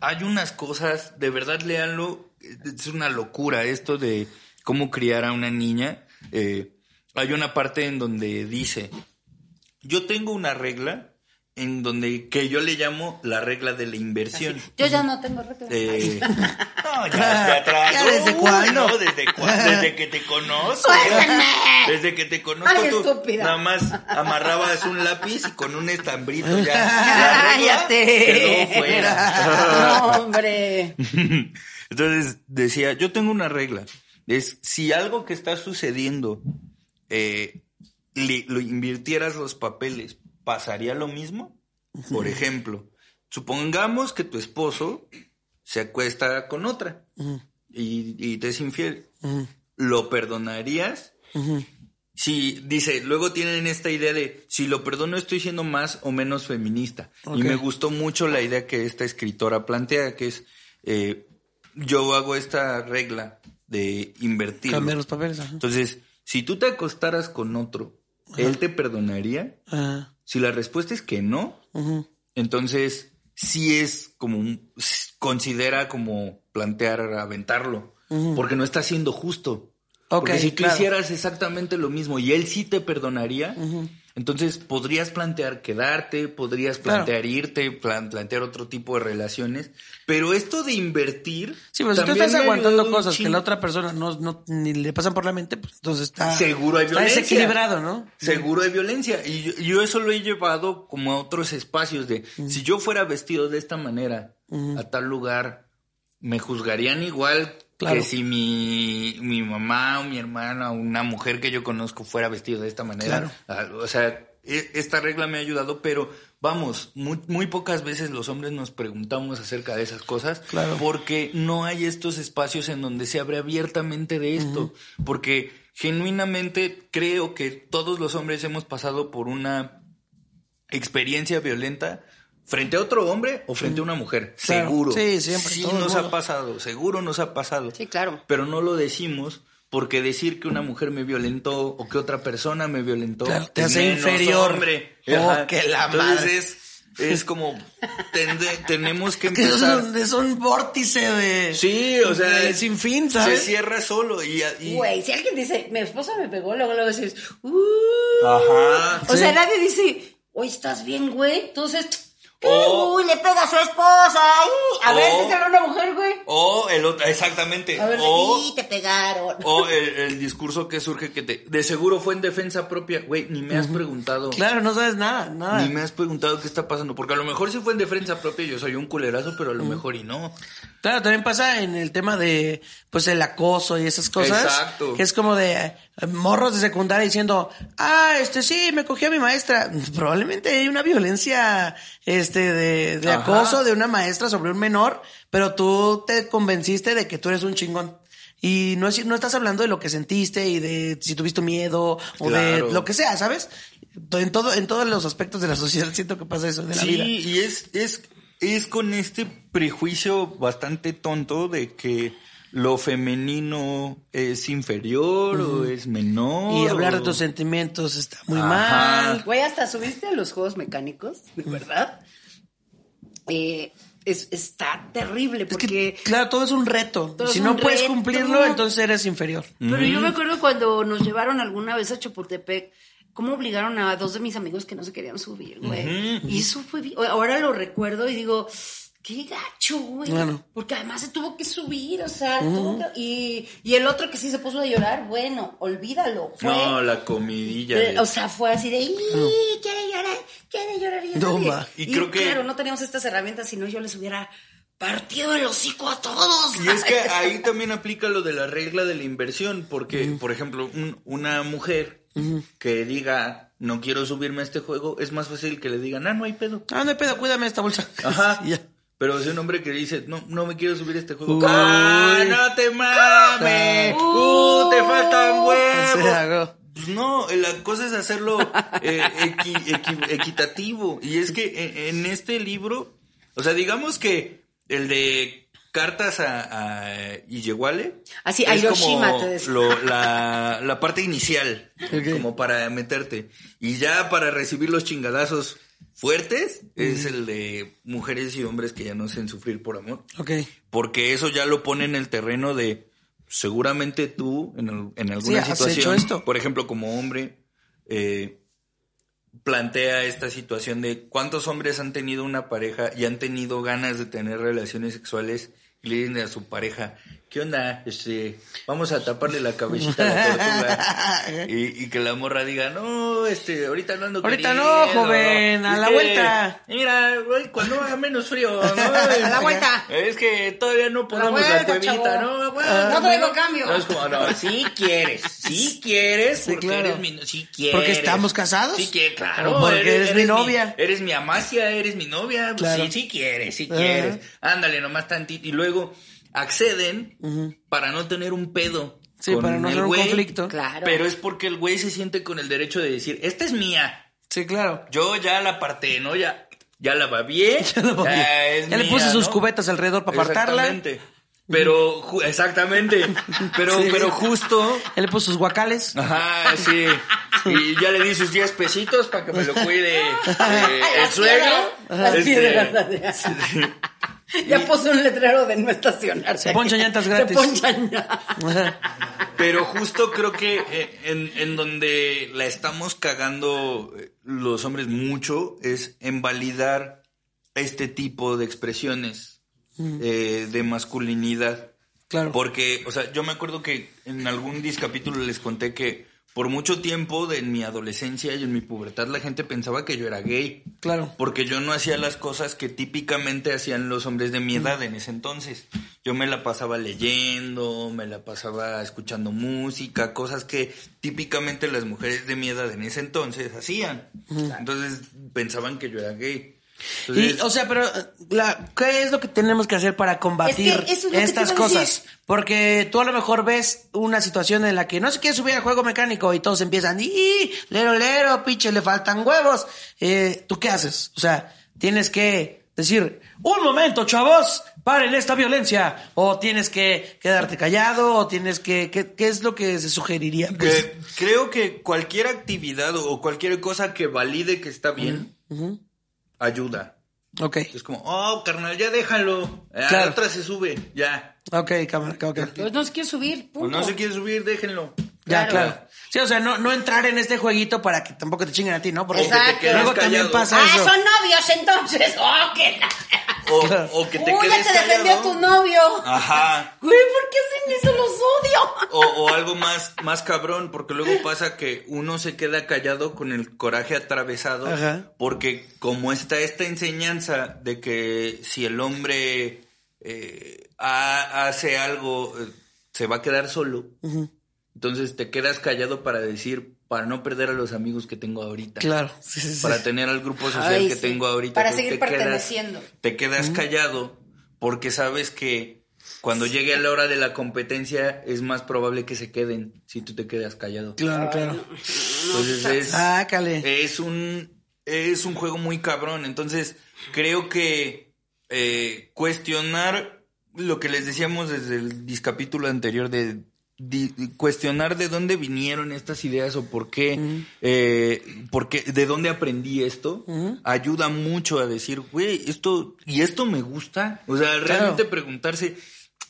Speaker 3: hay unas cosas, de verdad léanlo, es una locura esto de cómo criar a una niña. Eh, hay una parte en donde dice, yo tengo una regla en donde que yo le llamo la regla de la inversión.
Speaker 4: Yo ya no tengo regla.
Speaker 3: Eh, no, ya, ya trago.
Speaker 2: ¿Ya desde
Speaker 3: Uy,
Speaker 2: cuándo?
Speaker 3: no, desde, cua- desde que te conozco. Desde que te conozco
Speaker 4: Ay,
Speaker 3: tú
Speaker 4: estúpida.
Speaker 3: nada más amarrabas un lápiz y con un estambrito ya. regla
Speaker 4: Cállate.
Speaker 3: quedó fuera.
Speaker 4: No, hombre.
Speaker 3: Entonces decía, yo tengo una regla. Es si algo que está sucediendo eh, le- lo invirtieras los papeles, ¿pasaría lo mismo? Por ejemplo, supongamos que tu esposo se acuesta con otra y, y te es infiel. ¿Lo perdonarías? Si, dice, luego tienen esta idea de si lo perdono estoy siendo más o menos feminista. Y me gustó mucho la idea que esta escritora plantea, que es, eh, yo hago esta regla de invertir.
Speaker 2: Cambiar los papeles. ajá.
Speaker 3: Entonces, si tú te acostaras con otro, ¿él te perdonaría?
Speaker 2: Ajá.
Speaker 3: Si la respuesta es que no, entonces sí es como un, considera como plantear aventarlo, porque no está siendo justo.
Speaker 2: Ok,
Speaker 3: porque si tú
Speaker 2: claro.
Speaker 3: hicieras exactamente lo mismo y él sí te perdonaría, entonces podrías plantear quedarte, podrías
Speaker 2: Claro.
Speaker 3: plantear irte, plan- plantear otro tipo de relaciones, pero esto de invertir...
Speaker 2: Sí, pero si tú estás aguantando cosas que la otra persona no, no ni le pasan por la mente, pues entonces está.
Speaker 3: Seguro hay
Speaker 2: está
Speaker 3: violencia.
Speaker 2: desequilibrado, ¿no?
Speaker 3: Seguro hay violencia. Y yo, yo eso lo he llevado como a otros espacios de, si yo fuera vestido de esta manera a tal lugar, me juzgarían igual
Speaker 2: Claro.
Speaker 3: que si mi, mi mamá o mi hermana o una mujer que yo conozco fuera vestido de esta manera. Ah, O sea, e- esta regla me ha ayudado, pero vamos, muy, muy pocas veces los hombres nos preguntamos acerca de esas cosas
Speaker 2: Claro.
Speaker 3: porque no hay estos espacios en donde se abre abiertamente de esto, porque genuinamente creo que todos los hombres hemos pasado por una experiencia violenta frente a otro hombre o frente a una mujer,
Speaker 2: Claro.
Speaker 3: seguro.
Speaker 2: Sí, siempre,
Speaker 3: Sí nos ha pasado, seguro nos ha pasado.
Speaker 4: Sí, claro.
Speaker 3: Pero no lo decimos porque decir que una mujer me violentó o que otra persona me violentó
Speaker 2: Claro, te hace inferior.
Speaker 3: hombre.
Speaker 2: Oh, que la
Speaker 3: Entonces
Speaker 2: madre.
Speaker 3: es es como tende- tenemos que
Speaker 2: Que es
Speaker 3: empezar
Speaker 2: un, es un vórtice de.
Speaker 3: Sí, o sea,
Speaker 2: de sin fin, ¿sabes?
Speaker 3: Se cierra solo y, y-
Speaker 4: Güey, si alguien dice, mi esposa me pegó, luego luego dices, uh.
Speaker 3: Ajá.
Speaker 4: O
Speaker 2: Sí.
Speaker 4: sea, nadie dice, hoy estás bien, güey. Entonces,
Speaker 3: O-
Speaker 4: uy, le pega a su esposa. ay. A ver,
Speaker 3: O-
Speaker 4: díselo a una mujer, güey.
Speaker 3: O el otro, exactamente.
Speaker 4: A ver,
Speaker 3: o,
Speaker 4: y te pegaron.
Speaker 3: o el, el discurso que surge que te, de seguro fue en defensa propia. Güey, ni me has preguntado.
Speaker 2: Claro, no sabes nada, nada.
Speaker 3: Ni me has preguntado qué está pasando. Porque a lo mejor sí fue en defensa propia, yo soy un culerazo, pero a lo mejor y no.
Speaker 2: Claro, también pasa en el tema de, pues, el acoso y esas cosas.
Speaker 3: Exacto.
Speaker 2: Que es como de eh, morros de secundaria diciendo, ah, este sí, me cogí a mi maestra. Probablemente hay una violencia, este, de, de acoso de una maestra sobre un menor, pero tú te convenciste de que tú eres un chingón. Y no, es, no estás hablando de lo que sentiste y de si tuviste miedo o
Speaker 3: Claro.
Speaker 2: de lo que sea, ¿sabes? En todo, en todos los aspectos de la sociedad siento que pasa eso, de la
Speaker 3: Sí,
Speaker 2: vida.
Speaker 3: y es, es, es con este prejuicio bastante tonto de que lo femenino es inferior o es menor.
Speaker 2: Y hablar de tus sentimientos está muy
Speaker 3: Ajá.
Speaker 2: mal.
Speaker 4: Güey, hasta subiste a los juegos mecánicos, de verdad. Eh, es, está terrible
Speaker 2: Es
Speaker 4: porque...
Speaker 2: que, claro, todo es un reto. Si no puedes
Speaker 4: reto.
Speaker 2: cumplirlo, entonces eres inferior.
Speaker 4: Pero yo me acuerdo cuando nos llevaron alguna vez a Chapultepec cómo obligaron a dos de mis amigos que no se querían subir, güey. Y eso fue, ahora lo recuerdo y digo, qué gacho, güey. Porque además se tuvo que subir, o sea, tuvo que- y, y el otro que sí se puso a llorar, bueno, olvídalo. Fue,
Speaker 3: No, la comidilla. de-
Speaker 4: o sea, fue así de, "Ih, quiere llorar, quiere llorar. Y,
Speaker 2: No,
Speaker 4: nadie".
Speaker 2: ma.
Speaker 3: Y creo que-
Speaker 4: Claro, no teníamos estas herramientas, si no yo les hubiera partido el hocico a todos.
Speaker 3: Y es que ahí también aplica lo de la regla de la inversión, porque, por ejemplo, un- una mujer que diga, no quiero subirme a este juego, es más fácil que le digan, ah, no hay pedo.
Speaker 2: Ah, no hay pedo, cuídame esta bolsa.
Speaker 3: Ajá.
Speaker 2: Ya.
Speaker 3: Pero si un hombre que dice, no, no me quiero subir a este juego.
Speaker 2: Uy.
Speaker 3: ¡Ah, no te mames! ¡Uh, te faltan huevos! Pues no, la cosa es hacerlo eh, equi- equi- equitativo. Y es que en, en este libro, o sea, digamos que el de cartas a, a Iyewale
Speaker 4: Así, a
Speaker 3: es
Speaker 4: Hiroshima,
Speaker 3: como
Speaker 4: te
Speaker 3: lo- la, la parte inicial, como para meterte. Y ya para recibir los chingadazos fuertes, es el de mujeres y hombres que ya no hacen sufrir por amor.
Speaker 2: Ok.
Speaker 3: Porque eso ya lo pone en el terreno de seguramente tú en, al- en alguna
Speaker 2: has
Speaker 3: situación,
Speaker 2: hecho esto.
Speaker 3: por ejemplo, como hombre, eh, plantea esta situación de cuántos hombres han tenido una pareja y han tenido ganas de tener relaciones sexuales y le dicen a su pareja, ¿qué onda? Este, vamos a taparle la cabecita a la tortuga. y, y que la morra diga, no, este, ahorita no ando
Speaker 2: Ahorita no, joven, a la
Speaker 3: que,
Speaker 2: vuelta."
Speaker 3: Mira, güey, cuando haga menos frío, ¿no?
Speaker 4: A la vuelta.
Speaker 3: Es que todavía no podemos la,
Speaker 4: vuelta,
Speaker 3: cuevita. ¿no? Güey,
Speaker 4: No traigo cambio.
Speaker 3: No, es como, no, si quieres, si quieres,
Speaker 2: Sí,
Speaker 3: porque
Speaker 2: claro.
Speaker 3: eres mi, si quieres.
Speaker 2: Porque estamos casados.
Speaker 3: Sí, que claro.
Speaker 2: Porque eres mi novia.
Speaker 3: eres mi amacia, eres mi novia. Pues
Speaker 2: Claro.
Speaker 3: Sí, sí quieres, sí quieres. Ándale, nomás tantito. Y luego acceden para no tener un pedo.
Speaker 2: Sí,
Speaker 3: con
Speaker 2: para no hacer un conflicto.
Speaker 4: Claro.
Speaker 3: Pero es porque el güey se siente con el derecho de decir, esta es mía.
Speaker 2: Sí, claro.
Speaker 3: Yo ya la aparté, ¿no? Ya, ya la babié.
Speaker 2: Ya, lo pagué.
Speaker 3: es
Speaker 2: Ya le
Speaker 3: mía,
Speaker 2: puse sus
Speaker 3: ¿no?
Speaker 2: cubetas alrededor para apartarla.
Speaker 3: Exactamente. Pero, ju- exactamente. Pero,
Speaker 2: Sí.
Speaker 3: pero justo.
Speaker 2: Ya le puso sus guacales.
Speaker 3: Ajá, sí. Y ya le di sus 10 pesitos para que me lo cuide eh, el
Speaker 4: Las
Speaker 3: suegro.
Speaker 4: piedras, las
Speaker 3: Este,
Speaker 4: piedras. Ya puso un letrero de no estacionarse.
Speaker 2: Se ponchan llantas gratis.
Speaker 4: Se ponchan ya.
Speaker 3: Pero justo creo que eh, en, en donde la estamos cagando eh, los hombres mucho es en validar este tipo de expresiones eh, de masculinidad.
Speaker 2: Claro.
Speaker 3: Porque, o sea, yo me acuerdo que en algún discapítulo les conté que por mucho tiempo de en mi adolescencia y en mi pubertad la gente pensaba que yo era gay.
Speaker 2: Claro.
Speaker 3: Porque yo no hacía las cosas que típicamente hacían los hombres de mi edad en ese entonces. Yo me la pasaba leyendo, me la pasaba escuchando música, cosas que típicamente las mujeres de mi edad en ese entonces hacían. Entonces pensaban que yo era gay. Entonces,
Speaker 2: Y, o sea, pero la, ¿qué es lo que tenemos que hacer para combatir
Speaker 4: Es que eso es lo que te
Speaker 2: estas cosas? Porque tú a lo mejor ves una situación en la que no se quiere subir al juego mecánico y todos empiezan, ¡y! Lero, lero, pinche, le faltan huevos. Eh, ¿Tú qué haces? O sea, tienes que decir, un momento, chavos, paren esta violencia. O tienes que quedarte callado, o tienes que, ¿qué, qué es lo que se sugeriría? Pues,
Speaker 3: que creo que cualquier actividad o cualquier cosa que valide que está bien, ayuda.
Speaker 2: ok,
Speaker 3: Es como, oh, carnal, ya déjalo.
Speaker 2: Claro.
Speaker 3: la otra se sube, ya.
Speaker 2: ok, cámara, ok.
Speaker 4: Pues no se quiere subir,
Speaker 3: O
Speaker 4: punto.
Speaker 3: no se quiere subir, déjenlo.
Speaker 2: Ya,
Speaker 4: Claro.
Speaker 2: claro. Sí, o sea, no, no entrar en este jueguito para que tampoco te chinguen a ti, ¿no? Porque
Speaker 4: Exacto.
Speaker 3: quedas
Speaker 2: luego también
Speaker 3: callado.
Speaker 2: pasa
Speaker 4: Ah,
Speaker 2: eso.
Speaker 4: son novios entonces. Oh, que la...
Speaker 3: O, que te
Speaker 4: Uy,
Speaker 3: quedes
Speaker 4: ya te defendió tu novio.
Speaker 3: Ajá.
Speaker 4: Güey, ¿por qué hacen eso? Los odio.
Speaker 3: O, o algo más, más cabrón, porque luego pasa que uno se queda callado con el coraje atravesado,
Speaker 2: Ajá.
Speaker 3: porque como está esta enseñanza de que si el hombre eh, ha- hace algo, eh, se va a quedar solo, entonces te quedas callado para decir, para no perder a los amigos que tengo ahorita.
Speaker 2: Claro, sí, sí, sí.
Speaker 3: Para tener al grupo social
Speaker 4: Ay,
Speaker 3: que
Speaker 4: sí.
Speaker 3: tengo ahorita.
Speaker 4: Para
Speaker 3: Entonces
Speaker 4: seguir
Speaker 3: te quedas-
Speaker 4: perteneciendo.
Speaker 3: te quedas callado porque sabes que cuando llegue a la hora de la competencia es más probable que se queden si tú te quedas callado.
Speaker 2: Claro, claro.
Speaker 3: Entonces es,
Speaker 2: Sácale.
Speaker 3: es un es un juego muy cabrón. Entonces creo que eh, cuestionar lo que les decíamos desde el discapítulo anterior de cuestionar de dónde vinieron estas ideas o por qué, eh, por qué- de dónde aprendí esto, ayuda mucho a decir, güey, esto, y esto me gusta. O sea, realmente preguntarse,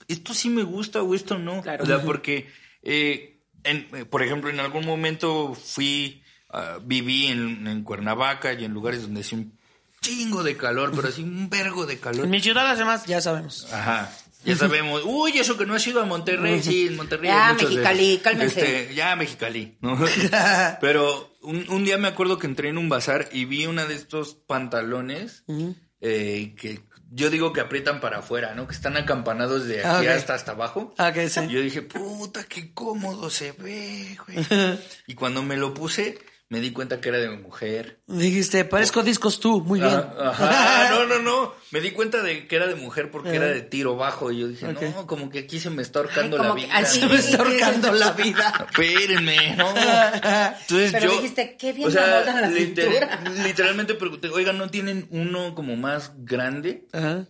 Speaker 3: esto sí me gusta o esto no.
Speaker 4: Claro.
Speaker 3: O sea, porque, eh, en- eh, por ejemplo, en algún momento fui ah, viví en, en Cuernavaca y en lugares donde hace un chingo de calor, pero así un vergo de calor.
Speaker 2: En mi ciudad además ya sabemos.
Speaker 3: Ajá. Ya sabemos. Uy, eso que no has ido a Monterrey. Sí, en Monterrey.
Speaker 4: Ya,
Speaker 3: hay de
Speaker 4: Mexicali, cálmense.
Speaker 3: Este, ya, Mexicali. ¿no? Pero un, un día me acuerdo que entré en un bazar y vi una de estos pantalones eh, que yo digo que aprietan para afuera, ¿no? Que están acampanados de aquí
Speaker 2: Ah,
Speaker 3: hasta hasta abajo.
Speaker 2: Ah, ok, sí.
Speaker 3: Y yo dije, puta, qué cómodo se ve, güey. y cuando me lo puse, me di cuenta que era de mujer.
Speaker 2: Dijiste, parezco discos tú, muy bien.
Speaker 3: Ah, Ajá, no, no, no. Me di cuenta de que era de mujer porque era de tiro bajo. Y yo dije, no, como que aquí se me está ahorcando
Speaker 4: Ay,
Speaker 3: la vida.
Speaker 4: así
Speaker 2: Se me está ahorcando la vida.
Speaker 3: Espérenme, no. Entonces
Speaker 4: Pero
Speaker 3: yo.
Speaker 4: dijiste, qué bien
Speaker 3: o sea,
Speaker 4: la
Speaker 3: liter-
Speaker 4: cintura.
Speaker 3: literalmente pregunté, oigan, ¿no tienen uno como más grande?
Speaker 2: Ajá.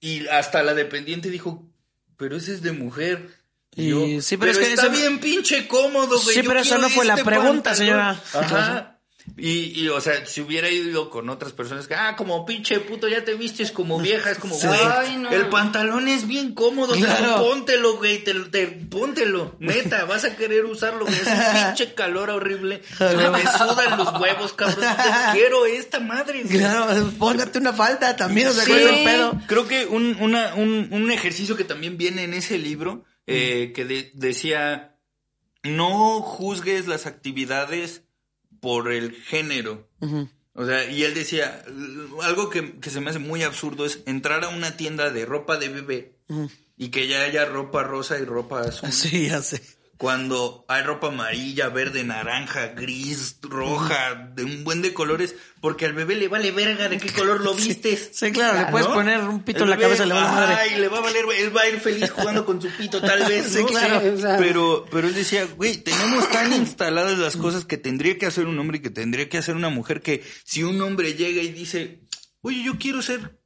Speaker 3: Y hasta la dependiente dijo, pero ese es de mujer.
Speaker 2: Y
Speaker 3: yo,
Speaker 2: sí, pero es que
Speaker 3: está
Speaker 2: eso
Speaker 3: bien pinche cómodo, güey.
Speaker 2: Sí, pero eso
Speaker 3: quiero
Speaker 2: no fue la pregunta,
Speaker 3: pantalón".
Speaker 2: señora.
Speaker 3: Ajá. Y, y, o sea, si hubiera ido con otras personas que, ah, como pinche puto, ya te vistes como vieja, es como,
Speaker 2: Sí.
Speaker 3: güey,
Speaker 4: Ay, no.
Speaker 3: el pantalón es bien cómodo,
Speaker 2: Claro.
Speaker 3: pero póntelo, güey, te, te- póntelo, neta, vas a querer usarlo, güey, es un pinche calor horrible, me sudan los huevos, cabrón, te quiero esta madre, güey.
Speaker 2: Claro, póngate una falda también, o sea,
Speaker 3: Sí.
Speaker 2: ¿cuál es el pedo?
Speaker 3: Creo que un, una- un, un ejercicio que también viene en ese libro, eh, que de- decía, no juzgues las actividades por el género. O sea, y él decía, "L- algo que, que se me hace muy absurdo es entrar a una tienda de ropa de bebé y que ya haya ropa rosa y ropa azul.
Speaker 2: Sí, ya sé.
Speaker 3: Cuando hay ropa amarilla, verde, naranja, gris, roja, de un buen de colores, porque al bebé le vale verga de qué color lo vistes.
Speaker 2: Sí, claro, le puedes
Speaker 3: ¿no?
Speaker 2: poner un pito
Speaker 3: El
Speaker 2: en la
Speaker 3: bebé,
Speaker 2: cabeza, le va a madre.
Speaker 3: Ay, le va a valer, él va a ir feliz jugando con su pito, tal vez,
Speaker 2: Sí, claro.
Speaker 4: Sí.
Speaker 3: Pero, pero él decía, güey, tenemos tan instaladas las cosas que tendría que hacer un hombre y que tendría que hacer una mujer que si un hombre llega y dice, oye, yo quiero ser,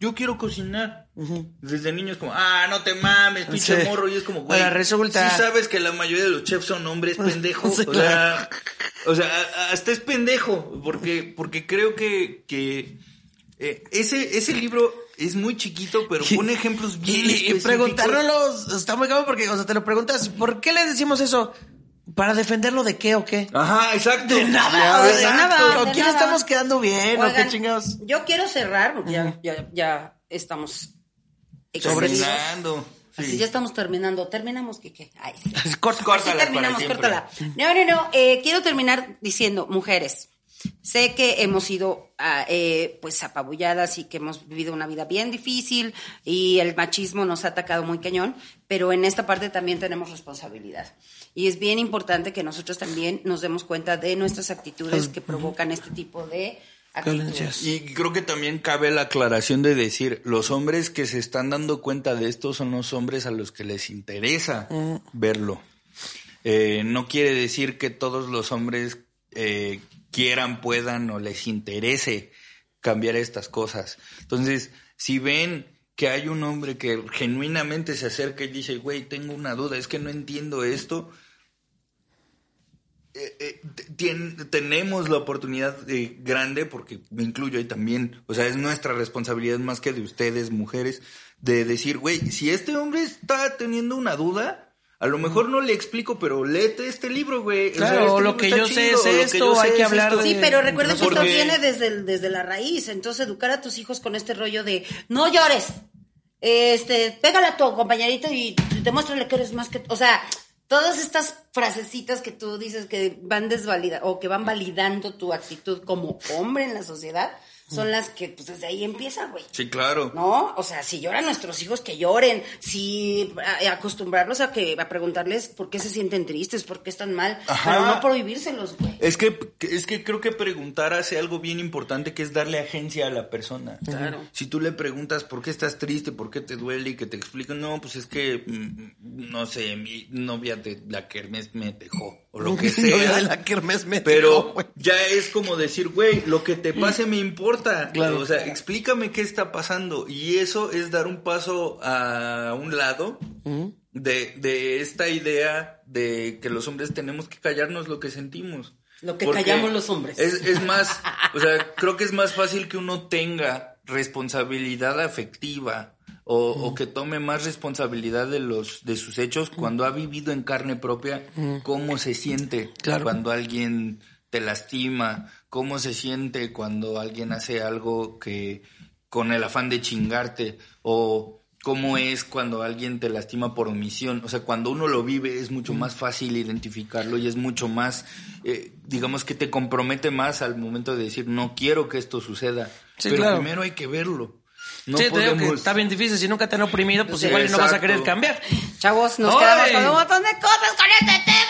Speaker 3: yo quiero cocinar. Desde niño es como, ah, no te mames, pinche
Speaker 2: Sí.
Speaker 3: morro. Y es como, güey,
Speaker 2: Ahora resulta-
Speaker 3: sí sabes que la mayoría de los chefs son hombres, pendejo.
Speaker 2: Sí,
Speaker 3: o sea, o hasta es pendejo, porque, porque creo que, que eh, ese, ese libro es muy chiquito, pero pone ejemplos bien
Speaker 2: Y, y
Speaker 3: específicos.
Speaker 2: preguntárnoslo está muy cabrón porque, o sea, te lo preguntas, ¿por qué le decimos eso? ¿Para defenderlo de qué o qué?
Speaker 3: Ajá, exacto.
Speaker 2: De nada,
Speaker 3: Ya,
Speaker 2: o sea,
Speaker 4: nada,
Speaker 2: ¿con
Speaker 4: de
Speaker 2: quién
Speaker 4: nada.
Speaker 2: estamos quedando bien o qué chingados?
Speaker 4: Yo quiero cerrar, porque ya, ya, ya estamos Así ya estamos terminando. Terminamos, Kike. Ay, sí.
Speaker 3: Córtala
Speaker 4: terminamos, córtala. No, no, no. eh, quiero terminar diciendo, mujeres, sé que hemos sido ah, eh, pues apabulladas y que hemos vivido una vida bien difícil y el machismo nos ha atacado muy cañón, pero en esta parte también tenemos responsabilidad. Y es bien importante que nosotros también nos demos cuenta de nuestras actitudes que provocan este tipo de.
Speaker 2: Violencias.
Speaker 3: Y creo que también cabe la aclaración de decir, los hombres que se están dando cuenta de esto son los hombres a los que les interesa verlo. Eh, no quiere decir que todos los hombres eh, quieran, puedan o les interese cambiar estas cosas. Entonces, si ven que hay un hombre que genuinamente se acerca y dice, güey, tengo una duda, es que no entiendo esto, eh, eh, tenemos la oportunidad eh, grande, porque me incluyo ahí también, o sea, es nuestra responsabilidad más que de ustedes, mujeres, de decir, güey, si este hombre está teniendo una duda, a lo mejor no le explico, pero léete este libro, güey. O sea,
Speaker 2: Claro,
Speaker 3: este
Speaker 2: lo
Speaker 3: libro
Speaker 2: que yo sé
Speaker 3: chido,
Speaker 2: es
Speaker 3: lo que
Speaker 2: esto,
Speaker 3: yo sé
Speaker 2: hay que
Speaker 3: es
Speaker 2: hablar
Speaker 3: esto.
Speaker 2: de-
Speaker 4: Sí, pero recuerden que esto viene desde, el- desde la raíz. Entonces, educar a tus hijos con este rollo de no llores. Este, pégale a tu compañerito y demuéstrale que eres más que. O sea, todas estas frasecitas que tú dices que van desvalida o que van validando tu actitud como hombre en la sociedad son las que, pues desde ahí empieza, güey.
Speaker 3: Sí, claro.
Speaker 4: ¿No? O sea, si lloran nuestros hijos, que lloren. Si acostumbrarlos a que a preguntarles por qué se sienten tristes, por qué están mal,
Speaker 3: Ajá.
Speaker 4: pero no prohibírselos, güey.
Speaker 3: Es que, es que creo que preguntar hace algo bien importante que es darle agencia a la persona.
Speaker 4: Claro.
Speaker 3: Si tú le preguntas por qué estás triste, por qué te duele y que te explican, no, pues es que, mm, no sé, mi novia de la kermés me dejó o lo que
Speaker 2: Novia
Speaker 3: sea.
Speaker 2: de la kermés me dejó,
Speaker 3: Pero ya es como decir, güey, lo que te pase me importa.
Speaker 2: Claro.
Speaker 3: O sea, explícame qué está pasando. Y eso es dar un paso a un lado de, de esta idea de que los hombres tenemos que callarnos lo que sentimos.
Speaker 4: Lo que
Speaker 3: Porque
Speaker 4: callamos los hombres.
Speaker 3: Es, es más, o sea, creo que es más fácil que uno tenga responsabilidad afectiva o, o que tome más responsabilidad de los de sus hechos cuando ha vivido en carne propia cómo se siente
Speaker 2: Claro.
Speaker 3: cuando alguien te lastima, cómo se siente cuando alguien hace algo que con el afán de chingarte o cómo es cuando alguien te lastima por omisión. O sea, cuando uno lo vive es mucho más fácil identificarlo y es mucho más, eh, digamos que te compromete más al momento de decir, no quiero que esto suceda.
Speaker 2: Sí,
Speaker 3: Pero
Speaker 2: claro.
Speaker 3: primero hay que verlo. No
Speaker 2: sí, te digo que está bien difícil. Si nunca te han oprimido, pues
Speaker 3: Sí,
Speaker 2: igual no vas a querer cambiar.
Speaker 4: Chavos, nos
Speaker 2: ¡Ay!
Speaker 4: quedamos con un montón de cosas con este tema.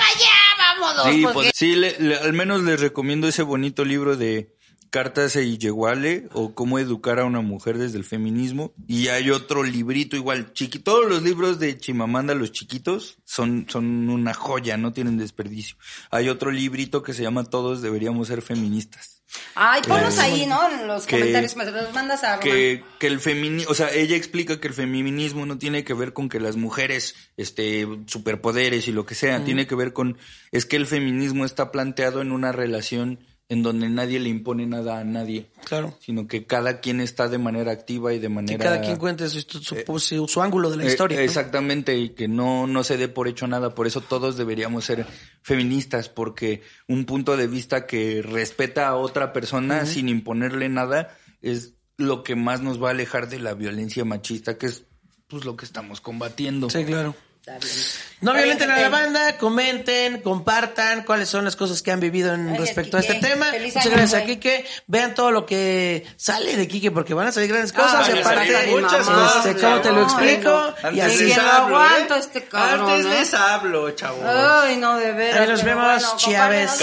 Speaker 4: Vámonos.
Speaker 3: Sí,
Speaker 4: porque-
Speaker 3: pues, sí, le- le- al menos les recomiendo ese bonito libro de Cartas e Illeguale o Cómo educar a una mujer desde el feminismo. Y hay otro librito igual, chiqui. Todos los libros de Chimamanda, los chiquitos, son, son una joya, no tienen desperdicio. Hay otro librito que se llama Todos deberíamos ser feministas.
Speaker 4: Ay, ponlos ahí, ¿no? En los
Speaker 3: Que-
Speaker 4: comentarios. Me los mandas a
Speaker 3: que el feminismo, o sea, ella explica que el feminismo no tiene que ver con que las mujeres, este, superpoderes y lo que sea, tiene que ver con, es que el feminismo está planteado en una relación en donde nadie le impone nada a nadie,
Speaker 2: Claro.
Speaker 3: sino que cada quien está de manera activa y de
Speaker 2: Que
Speaker 3: manera...
Speaker 2: cada quien cuente su, su, su- su ángulo de la
Speaker 3: Eh,
Speaker 2: historia. ¿no?
Speaker 3: Exactamente, y que no, no se dé por hecho nada. Por eso todos deberíamos ser feministas, porque un punto de vista que respeta a otra persona sin imponerle nada es lo que más nos va a alejar de la violencia machista, que es pues lo que estamos combatiendo.
Speaker 2: Sí, claro.
Speaker 4: Está bien.
Speaker 2: No
Speaker 4: Está
Speaker 2: violenten
Speaker 4: bien,
Speaker 2: a la banda, comenten, compartan cuáles son las cosas que han vivido en
Speaker 4: Gracias,
Speaker 2: respecto a este
Speaker 4: Quique.
Speaker 2: tema.
Speaker 4: Feliz
Speaker 2: Muchas
Speaker 4: año,
Speaker 2: gracias a. Kike. Vean todo lo que sale de Kike porque van a salir grandes cosas.
Speaker 4: Ay,
Speaker 2: y
Speaker 3: van a
Speaker 2: aparte,
Speaker 3: muchas cosas,
Speaker 2: este, ¿cómo te lo explico?
Speaker 4: no.
Speaker 2: y así.
Speaker 4: lo
Speaker 3: hablo,
Speaker 4: aguanto
Speaker 3: ¿eh?
Speaker 4: este cabrón,
Speaker 3: Antes
Speaker 4: ¿eh?
Speaker 3: les hablo, chavos.
Speaker 4: Ay, no, de veras.
Speaker 2: Ahí nos vemos,
Speaker 4: bueno,
Speaker 2: chiaves.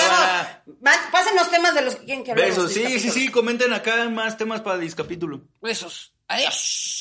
Speaker 4: Pasen los temas de los que quieren que hablemos.
Speaker 3: Besos,
Speaker 4: este
Speaker 3: sí, sí, sí, comenten acá más temas para el capítulo.
Speaker 2: Besos. Adiós.